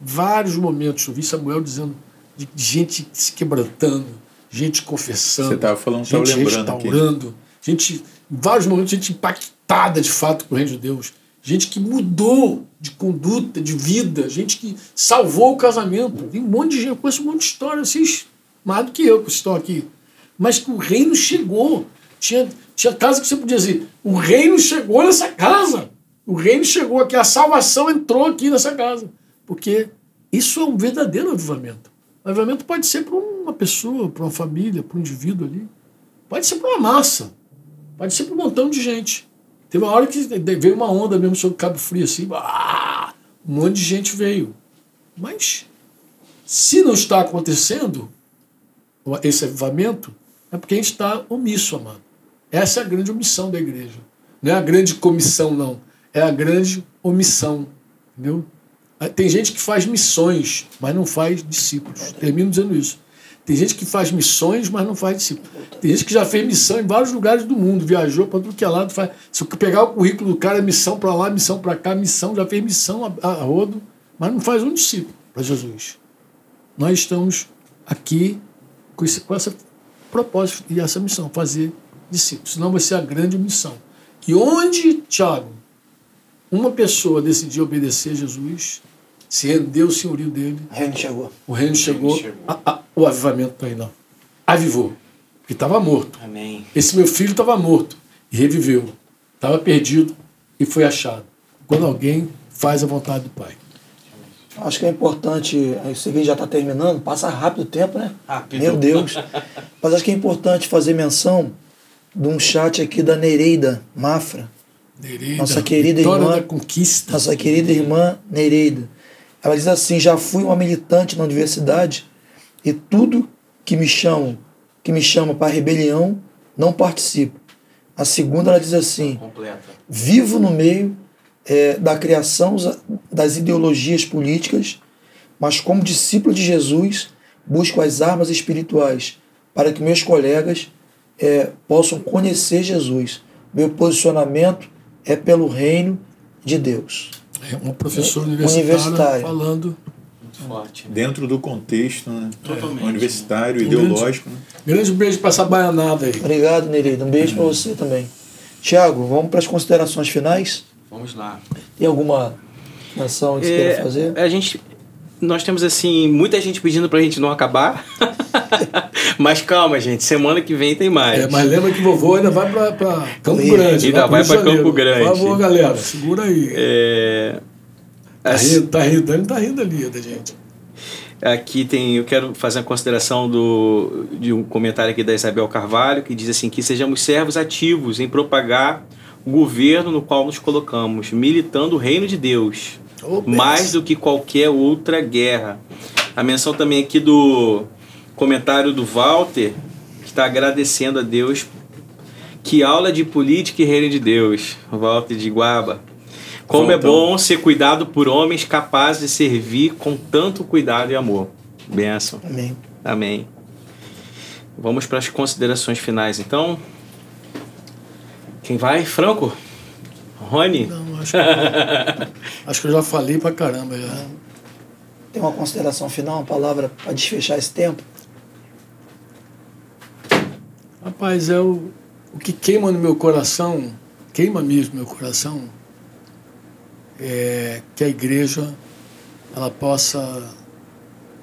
Vários momentos, eu vi Samuel dizendo de gente se quebrantando, gente confessando. Você estava falando, gente restaurando, aqui. gente, vários momentos, gente impactada de fato com o reino de Deus gente que mudou de conduta, de vida, gente que salvou o casamento. Tem um monte de gente, eu conheço um monte de história, vocês, mais do que eu que estou aqui. Mas que o reino chegou. Tinha, tinha casa que você podia dizer: o reino chegou nessa casa. O reino chegou aqui, a salvação entrou aqui nessa casa. Porque isso é um verdadeiro avivamento. O avivamento pode ser para uma pessoa, para uma família, para um indivíduo ali. Pode ser para uma massa. Pode ser para um montão de gente. Teve uma hora que veio uma onda mesmo sobre Cabo Frio, assim, ah, um monte de gente veio. Mas, se não está acontecendo esse avivamento, é porque a gente está omisso, amado. Essa é a grande omissão da igreja. Não é a grande comissão, não. É a grande omissão. Entendeu? Tem gente que faz missões, mas não faz discípulos. Termino dizendo isso. Tem gente que faz missões, mas não faz discípulos. Tem gente que já fez missão em vários lugares do mundo, viajou para tudo que é lado. Faz... Se eu pegar o currículo do cara, missão para lá, missão para cá, missão, já fez missão a, a rodo, mas não faz um discípulo para Jesus. Nós estamos aqui com esse, com essa propósito e essa missão, fazer discípulos. Senão vai ser a grande missão. E onde, Tiago, uma pessoa decidiu obedecer a Jesus, se rendeu o senhorio dele. O reino chegou. O reino chegou. chegou. A, a, o avivamento está aí, não. Avivou. Porque estava morto. Amém. Esse meu filho estava morto e reviveu. Estava perdido e foi achado. Quando alguém faz a vontade do Pai. Acho que é importante, esse vídeo já está terminando, passa rápido o tempo, né? Rápido. Meu Deus. Mas acho que é importante fazer menção de um chat aqui da Nereida Mafra. Nereida, nossa querida irmã. Da conquista. Nossa querida irmã Nereida. Ela diz assim: já fui uma militante na universidade e tudo que me chamam, que me chama para rebelião, não participo. A segunda ela diz assim: Completa. vivo no meio é, da criação das ideologias políticas, mas como discípulo de Jesus busco as armas espirituais para que meus colegas é, possam conhecer Jesus. Meu posicionamento é pelo reino de Deus. É uma professora universitária, falando. Forte. Dentro do contexto né? Totalmente. universitário, um ideológico. Grande, né? grande beijo para essa baianada aí. Obrigado, Nereida. Um beijo para você também. Tiago, vamos para as considerações finais? Vamos lá. Tem alguma menção que você é, queira fazer? A gente, nós temos assim muita gente pedindo para a gente não acabar. mas calma, gente. Semana que vem tem mais. É, mas lembra que vovô ainda vai para Campo Grande. Ainda vai para Campo Grande. Por favor, galera, segura aí. É... Tá rindo, tá rindo, ele tá rindo ali da gente. Aqui tem, eu quero fazer a consideração do, de um comentário aqui da Isabel Carvalho, que diz assim: que sejamos servos ativos em propagar o governo no qual nos colocamos, militando o reino de Deus, oh, mais do que qualquer outra guerra. A menção também aqui do comentário do Walter, que está agradecendo a Deus. Que aula de política e reino de Deus, Walter de Guaba. Como é bom ser cuidado por homens capazes de servir com tanto cuidado e amor. Benção. Amém. Amém. Vamos para as considerações finais, então. Quem vai? Franco? Rony? Não, acho que, acho que eu já falei pra caramba. Já. Tem uma consideração final, uma palavra para desfechar esse tempo? Rapaz, é o, o que queima no meu coração, queima mesmo meu coração, é, que a igreja ela possa.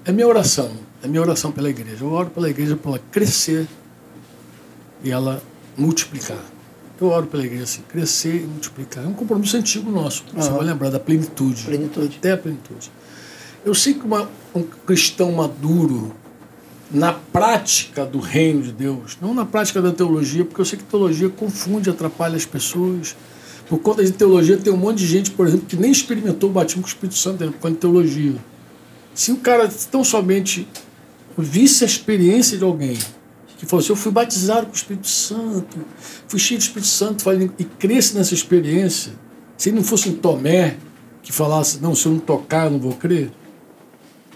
É minha oração, é minha oração pela igreja. Eu oro pela igreja para ela crescer e ela multiplicar. Eu oro pela igreja assim, crescer e multiplicar. É um compromisso antigo nosso. Você vai lembrar da plenitude. Plenitude. Até a plenitude. Eu sei que uma, um cristão maduro, na prática do reino de Deus, não na prática da teologia, porque eu sei que teologia confunde, atrapalha as pessoas por conta de teologia, tem um monte de gente, por exemplo, que nem experimentou o batismo com o Espírito Santo por conta de teologia. Se o cara tão somente visse a experiência de alguém que falou assim: Eu fui batizado com o Espírito Santo, fui cheio do Espírito Santo, e cresce nessa experiência, se ele não fosse um Tomé que falasse: Não, se eu não tocar, eu não vou crer,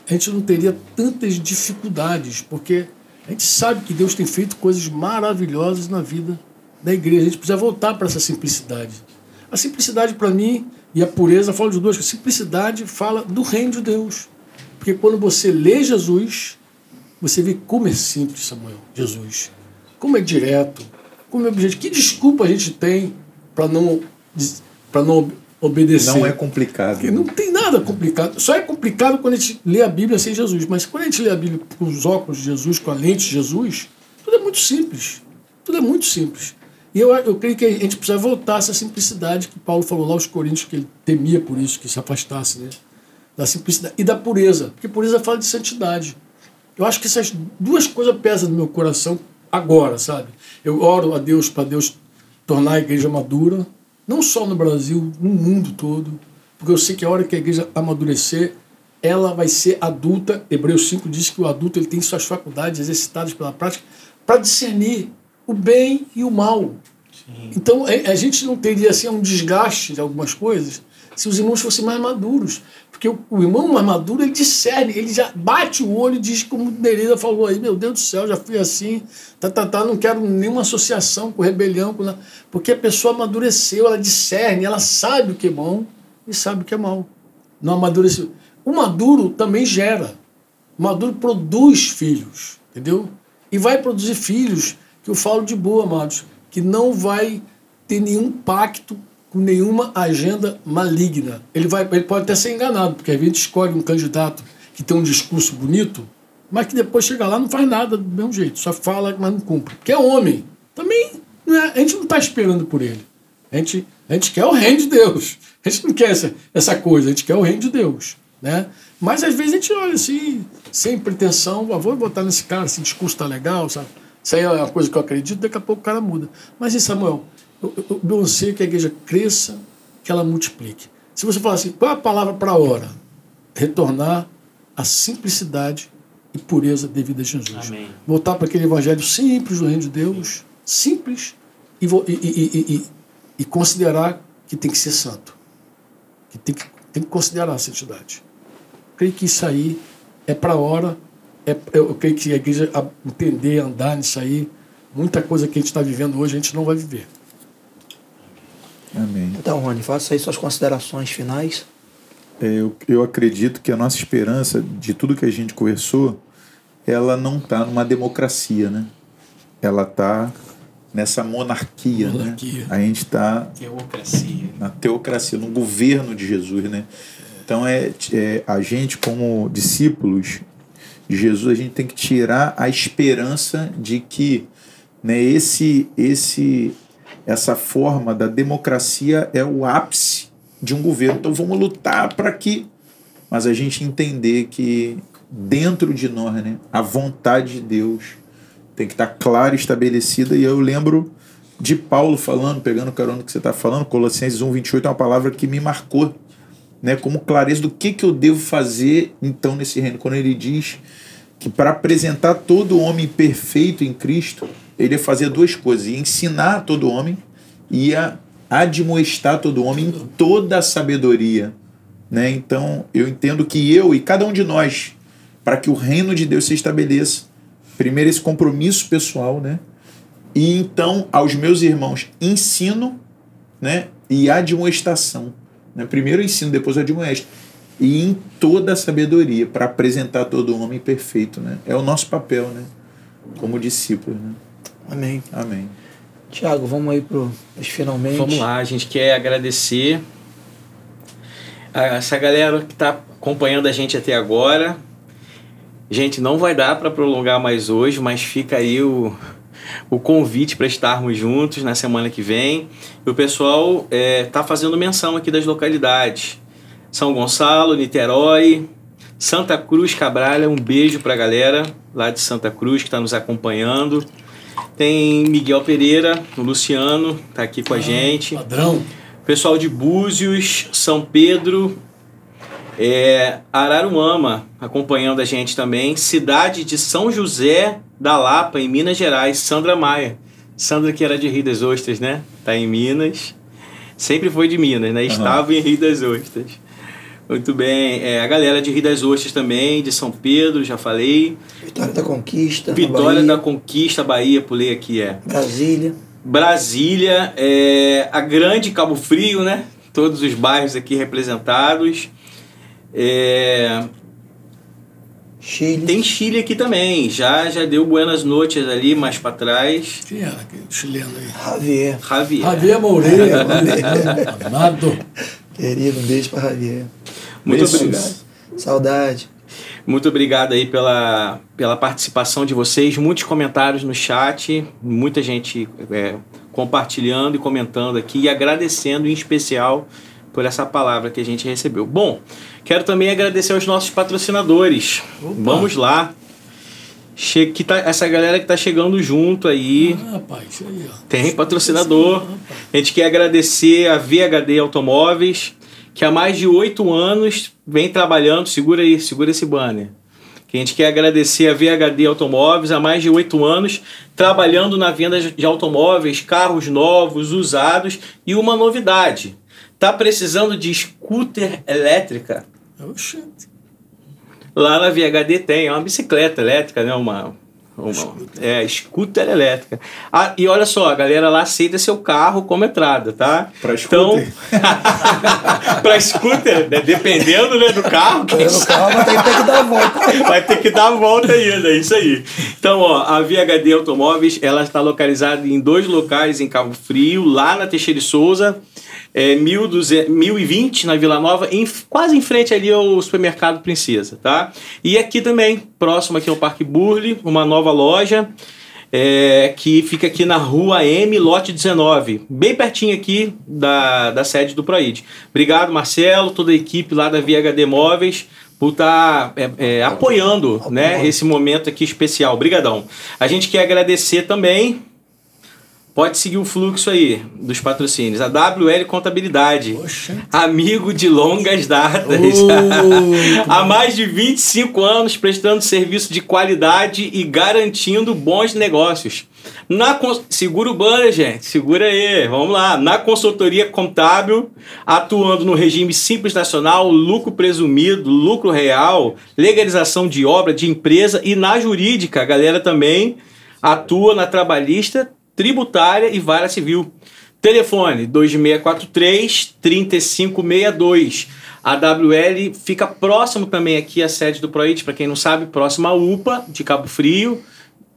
a gente não teria tantas dificuldades, porque a gente sabe que Deus tem feito coisas maravilhosas na vida da igreja. A gente precisa voltar para essa simplicidade. A simplicidade, para mim, e a pureza, falo de duas coisas. Simplicidade fala do reino de Deus. Porque quando você lê Jesus, você vê como é simples, Samuel, Jesus. Como é direto, como é objetivo. Que desculpa a gente tem para não, pra não obedecer? Não é complicado. Porque não tem nada complicado. Só é complicado quando a gente lê a Bíblia sem Jesus. Mas quando a gente lê a Bíblia com os óculos de Jesus, com a lente de Jesus, tudo é muito simples. Tudo é muito simples. E eu, eu creio que a gente precisa voltar a essa simplicidade que Paulo falou lá aos Coríntios, que ele temia por isso, que se afastasse né? da simplicidade e da pureza, porque pureza fala de santidade. Eu acho que essas duas coisas pesam no meu coração agora, sabe? Eu oro a Deus para Deus tornar a igreja madura, não só no Brasil, no mundo todo, porque eu sei que a hora que a igreja amadurecer, ela vai ser adulta. Hebreus 5 diz que o adulto ele tem suas faculdades exercitadas pela prática para discernir o bem e o mal. Então a, a gente não teria assim, um desgaste de algumas coisas se os irmãos fossem mais maduros. Porque o, o irmão mais maduro, ele discerne, ele já bate o olho e diz, como Nereida falou aí, meu Deus do céu, já fui assim, tá, tá, tá, não quero nenhuma associação com rebelião, com porque a pessoa amadureceu, ela discerne, ela sabe o que é bom e sabe o que é mal. Não amadureceu. O maduro também gera. O maduro produz filhos, entendeu? E vai produzir filhos, que eu falo de boa, amados, que não vai ter nenhum pacto com nenhuma agenda maligna. Ele, vai, ele pode até ser enganado, porque a gente escolhe um candidato que tem um discurso bonito, mas que depois chega lá não faz nada do mesmo jeito, só fala, mas não cumpre. Porque é homem. Também é, a gente não está esperando por ele. A gente, a gente quer o reino de Deus. A gente não quer essa, essa coisa, a gente quer o reino de Deus. Né? Mas às vezes a gente olha assim, sem pretensão, ah, vou botar nesse cara, esse discurso tá legal, sabe? Isso aí é uma coisa que eu acredito, daqui a pouco o cara muda. Mas e Samuel, o meu anseio é que a igreja cresça, que ela multiplique. Se você falar assim, qual é a palavra para a hora? Retornar à simplicidade e pureza devida a Jesus. Amém. Voltar para aquele evangelho simples do reino de Deus, simples, e, e, e, e, considerar que tem que ser santo. Que tem que, tem que considerar a santidade. Creio que isso aí é para a hora. É, eu creio que a igreja entender, andar nisso aí, muita coisa que a gente está vivendo hoje, a gente não vai viver. Amém. Então, Rony, faça aí suas considerações finais. É, eu, eu acredito que a nossa esperança de tudo que a gente conversou, ela não está numa democracia, né? Ela está nessa monarquia, né? monarquia. né? A gente está na teocracia, no governo de Jesus, né? Então é, é a gente como discípulos de Jesus, a gente tem que tirar a esperança de que né, esse esse essa forma da democracia é o ápice de um governo. Então vamos lutar para que. Mas a gente entender que dentro de nós, né, a vontade de Deus tem que estar clara e estabelecida. E eu lembro de Paulo falando, pegando o carona que você está falando, Colossenses 1, 28 é uma palavra que me marcou, né, como clareza do que, que eu devo fazer então nesse reino. Quando ele diz que para apresentar todo homem perfeito em Cristo, ele ia fazer duas coisas: ia ensinar todo homem, ia admoestar todo homem em toda a sabedoria. Né? Então, eu entendo que eu e cada um de nós, para que o reino de Deus se estabeleça, primeiro esse compromisso pessoal, né? E então, aos meus irmãos, ensino né? e admoestação. Né? Primeiro ensino, depois admoesto. E em toda a sabedoria, para apresentar todo homem perfeito. Né? É o nosso papel, né? como discípulos. Né? Amém. Amém. Tiago, vamos aí para os finalmente. Vamos lá, a gente quer agradecer a essa galera que está acompanhando a gente até agora. Gente, não vai dar para prolongar mais hoje, mas fica aí o, o convite para estarmos juntos na semana que vem. E o pessoal está é, tá fazendo menção aqui das localidades. São Gonçalo, Niterói, Santa Cruz Cabralha, um beijo para a galera lá de Santa Cruz que está nos acompanhando. Tem Miguel Pereira, o Luciano, tá aqui com a ah, gente. Padrão. Pessoal de Búzios, São Pedro, é, Araruama acompanhando a gente também. Cidade de São José da Lapa, em Minas Gerais, Sandra Maia. Sandra que era de Rio das Ostras, né? Tá em Minas. Sempre foi de Minas, né? Estava uhum. em Rio das Ostras. Muito bem. É, a galera de Rio das Ostras também, de São Pedro, já falei. Vitória da Conquista. Vitória da Conquista, Bahia, pulei aqui, é. Brasília. Brasília, é, a grande Cabo Frio, né? Todos os bairros aqui representados. É, Chile. Tem Chile aqui também. Já já deu buenas noites ali mais para trás. Quem era aquele chileno aí? Javier. Javier. Javier Moreira. Amado. Querido, um beijo para Javier. Muito obrigado. Saudade. Muito obrigado aí pela, pela participação de vocês, muitos comentários no chat, muita gente é, compartilhando e comentando aqui e agradecendo em especial por essa palavra que a gente recebeu. Bom, quero também agradecer aos nossos patrocinadores. Opa. Vamos lá. Che que tá, essa galera que tá chegando junto aí. Ah, rapaz, aí ó. Tem patrocinador. A gente quer agradecer a VHD Automóveis, que há mais de oito anos vem trabalhando. Segura aí, segura esse banner. que a gente quer agradecer a VHD Automóveis há mais de oito anos, trabalhando na venda de automóveis, carros novos, usados e uma novidade. Tá precisando de scooter elétrica? Oxente. Lá na VHD tem, é uma bicicleta elétrica, né? Uma, uma é, scooter elétrica. Ah, e olha só, a galera lá aceita seu carro como entrada, tá? Pra Então, scooter? pra scooter, né? dependendo né, do carro, quem É, carro vai ter que ter que dar a volta. vai ter que dar a volta ainda, é isso aí. Então, ó, a VHD Automóveis, ela está localizada em dois locais em Cabo Frio, lá na Teixeira de Souza, é, 1200 1020 na Vila Nova, em- quase em frente ali ao supermercado Princesa, tá? E aqui também, próximo aqui ao Parque Burle, uma nova loja, é, que fica aqui na Rua M, lote 19, bem pertinho aqui da, da sede do Proid. Obrigado, Marcelo, toda a equipe lá da VHD Móveis, por estar apoiando né, esse momento aqui especial. Obrigadão. A gente quer agradecer também. Pode seguir o fluxo aí dos patrocínios. A WL Contabilidade. Oxente. Amigo de longas datas. Oh, Há mais de 25 anos prestando serviço de qualidade e garantindo bons negócios. Na cons- segura o banner, gente. Segura aí. Vamos lá. Na consultoria contábil, atuando no regime simples nacional, lucro presumido, lucro real, legalização de obra de empresa e na jurídica, a galera também atua na trabalhista, tributária e vara civil. Telefone 2643 3562. A WL fica próximo também aqui à sede do Proit, para quem não sabe, próximo à UPA de Cabo Frio.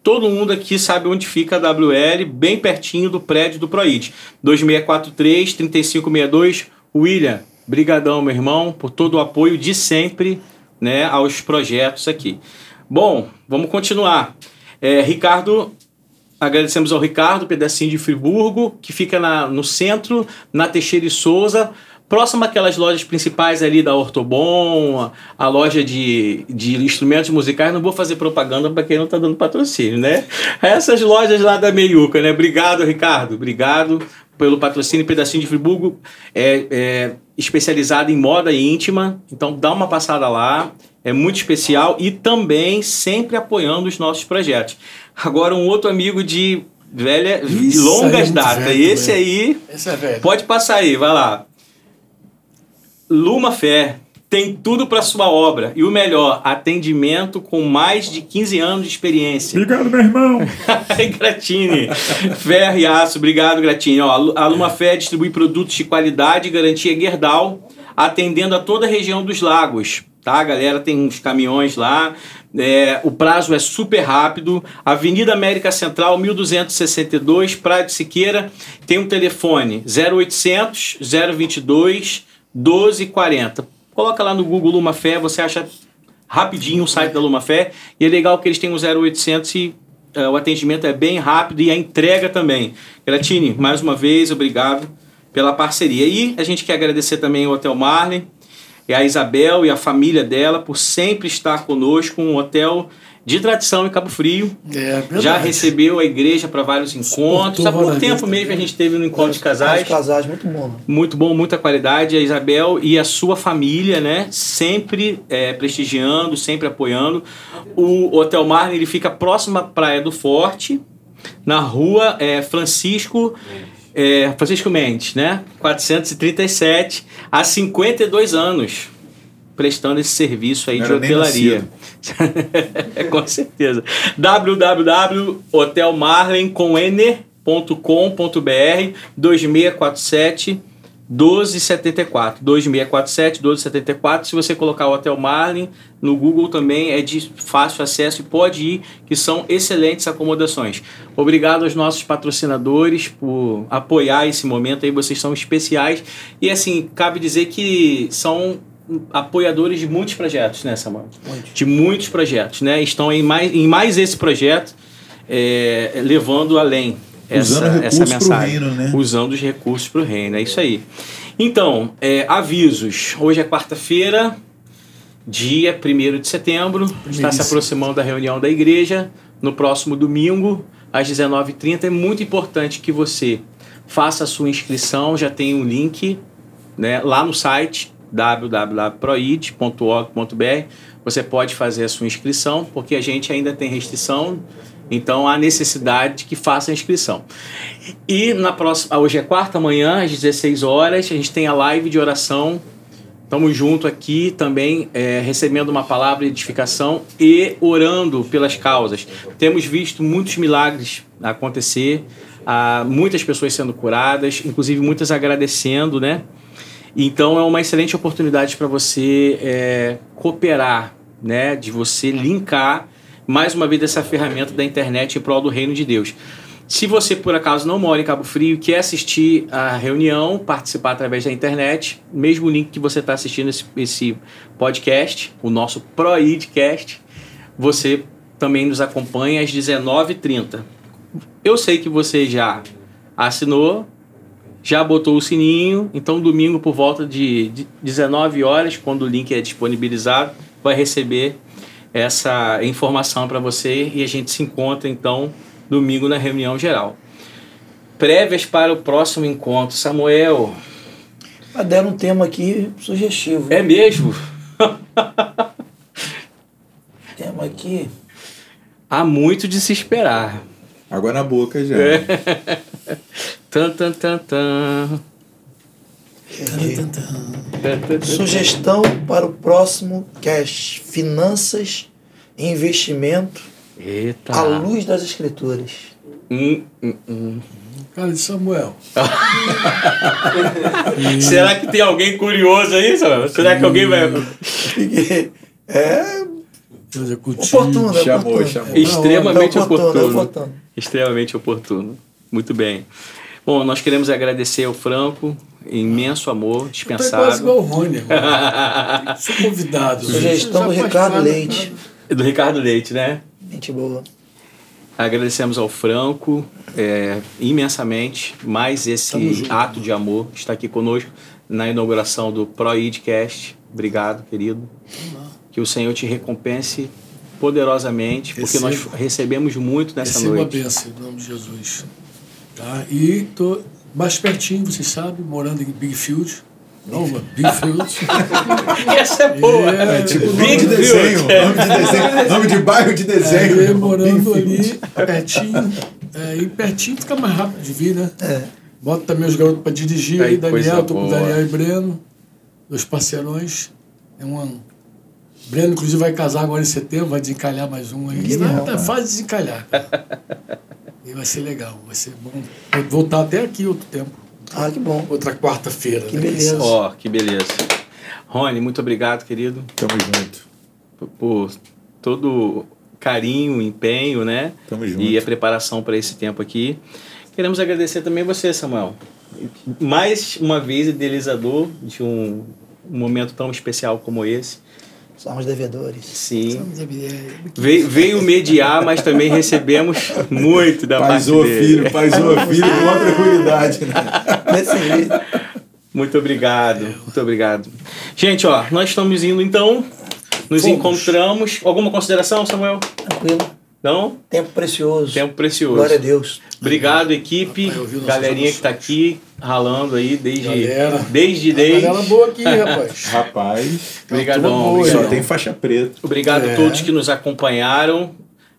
Todo mundo aqui sabe onde fica a WL, bem pertinho do prédio do Proit. 2643 3562. William, brigadão, meu irmão, por todo o apoio de sempre, né, aos projetos aqui. Bom, vamos continuar. É, Ricardo, agradecemos ao Ricardo, pedacinho de Friburgo, que fica na, no centro, na Teixeira e Souza, próximo àquelas lojas principais ali da Ortobon, a, loja de, de instrumentos musicais. Não vou fazer propaganda para quem não está dando patrocínio, né? Essas lojas lá da Meiuca, né? Obrigado, Ricardo. Obrigado pelo patrocínio Pedacinho de Friburgo, é, é especializado em moda íntima. Então dá uma passada lá, é muito especial e também sempre apoiando os nossos projetos. Agora um outro amigo de velha, Isso é longas muito datas. velho Esse aí Esse é velho. pode passar aí, vai lá. Luma Fé tem tudo para sua obra e o melhor, atendimento com mais de 15 anos de experiência. Obrigado, meu irmão. Gratini. Ferro e aço, obrigado, Gratini. Ó, a Luma Fé distribui produtos de qualidade e garantia Gerdau, atendendo a toda a região dos lagos. Tá, galera? Tem uns caminhões lá. É, o prazo é super rápido. Avenida América Central, 1262, Praia de Siqueira. Tem um telefone 0800 022 1240. Coloca lá no Google Luma Fé, você acha rapidinho o site da Luma Fé. E é legal que eles têm o 0800 e eh, o atendimento é bem rápido e a entrega também. Gratini, mais uma vez, obrigado pela parceria. E a gente quer agradecer também o Hotel Marley, e a Isabel e a família dela por sempre estar conosco, um hotel de tradição em Cabo Frio. É. Já recebeu a igreja para vários encontros. Há pouco tempo mesmo a gente teve no encontro de casais. Os casais, muito bom. né? Muito bom, muita qualidade. A Isabel e a sua família, né? Sempre é, prestigiando, sempre apoiando. O Hotel Marne ele fica próximo à Praia do Forte, na rua é, Francisco. é, Francisco Mendes, né? 437, há 52 anos, prestando esse serviço aí de era nem hotelaria. Com certeza. www.hotelmarlen.com.br 2647 1274 2647 1274 se você colocar o Hotel Marlin no Google também é de fácil acesso e pode ir que são excelentes acomodações. Obrigado aos nossos patrocinadores por apoiar esse momento aí. Vocês são especiais. E assim cabe dizer que são apoiadores de muitos projetos né Samuel? De muitos projetos né? Estão em mais em mais esse projeto é, levando além essa, Usando essa mensagem reino, né? usando os recursos para o reino. É isso aí. Então, é, avisos. Hoje é quarta-feira, dia 1 de setembro. Está se aproximando da reunião da igreja. No próximo domingo, às 19h30. É muito importante que você faça a sua inscrição. Já tem um link né, lá no site www.proid.org.br você pode fazer a sua inscrição, porque a gente ainda tem restrição, então há necessidade de que faça a inscrição. E na próxima, hoje é quarta manhã, às 16 horas, a gente tem a live de oração. Estamos junto aqui também, é, recebendo uma palavra de edificação e orando pelas causas. Temos visto muitos milagres acontecer, ah, muitas pessoas sendo curadas, inclusive muitas agradecendo, né? Então é uma excelente oportunidade para você é, cooperar, né? De você linkar mais uma vez essa ferramenta da internet em prol do reino de Deus. Se você por acaso não mora em Cabo Frio e quer assistir a reunião, participar através da internet, mesmo link que você está assistindo esse, esse, podcast, o nosso ProIdcast, você também nos acompanha às 19h30. Eu sei que você já assinou, já botou o sininho, então domingo por volta de 19 horas, quando o link é disponibilizado, vai receber essa informação para você e a gente se encontra então domingo na reunião geral. Prévias para o próximo encontro. Samuel. Ah, deram um tema aqui sugestivo. É mesmo? tema aqui. Há muito de se esperar. Água na boca já. É. tan, tan, tan, tan. Sugestão para o próximo cash: finanças e investimento Eita. à luz das escrituras. Hum, hum, hum. Cara de Samuel. Será que tem alguém curioso aí, Samuel? Será que alguém vai. É Executivo. oportuno, é Chamou, oportuno. chamou. Extremamente É oportuno, oportuno. é oportuno. Extremamente oportuno. Muito bem. Bom, nós queremos agradecer ao Franco, imenso amor, Tá quase igual o Rony. Sou convidado. Sugestão do Ricardo Leite. Do Ricardo Leite, né? Gente boa. Agradecemos ao Franco é, imensamente mais esse ato de amor está aqui conosco na inauguração do ProIdcast. Obrigado, querido. Que o Senhor te recompense poderosamente, porque nós Receba. recebemos muito nessa Receba a noite. bênção em nome de Jesus. Tá? E tô mais pertinho, vocês sabem, morando em Big Field. Não, mano, Big Field. Essa é boa. É, Tipo, Big nome de desenho, nome de desenho, nome de bairro de desenho. É, morando ali, pertinho. É, e pertinho fica mais rápido de vir, né? É. Bota também os garotos para dirigir Aí, Daniel, tô com o. Daniel e Breno, dois parceirões. É um Breno, inclusive, vai casar agora em setembro, vai desencalhar mais um aí. Que cara. fácil de desencalhar. e vai ser legal, vai ser bom. Vou voltar até aqui outro tempo. Ah, que bom. Outra quarta-feira. Que né? beleza. Ó, que beleza. Rony, muito obrigado, querido, Tamo junto. por- por todo carinho, empenho, né? Tamo junto. E a preparação para esse tempo aqui. Queremos agradecer também você, Samuel. Mais uma vez, idealizador de um, um momento tão especial como esse. Somos devedores. Sim. É, Veio, veio mediar, mas também recebemos muito da parte Paizou dele. filho, paizou filho com uma tranquilidade. Né? Muito obrigado, muito obrigado. Gente, ó, nós estamos indo então. Nos Fomos. encontramos. Alguma consideração, Samuel? Tranquilo. Não? Tempo precioso. Tempo precioso. Glória a Deus. Obrigado, equipe. Rapaz, eu vi nossas Galerinha que está aqui ralando aí desde Galera. desde desde. galera boa aqui, rapaz. Rapaz, Obrigadão. Turma boa, obrigado. só tem faixa preta. Obrigado É. a todos que nos acompanharam.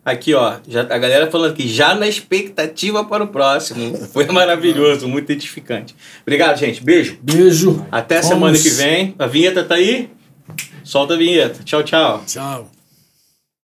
Aqui, ó, já, a galera falando aqui, já na expectativa para o próximo. Foi maravilhoso, muito edificante. Obrigado, gente. Beijo. Beijo. Até Vamos. semana que vem. A vinheta tá aí? Solta a vinheta. Tchau, tchau. Tchau.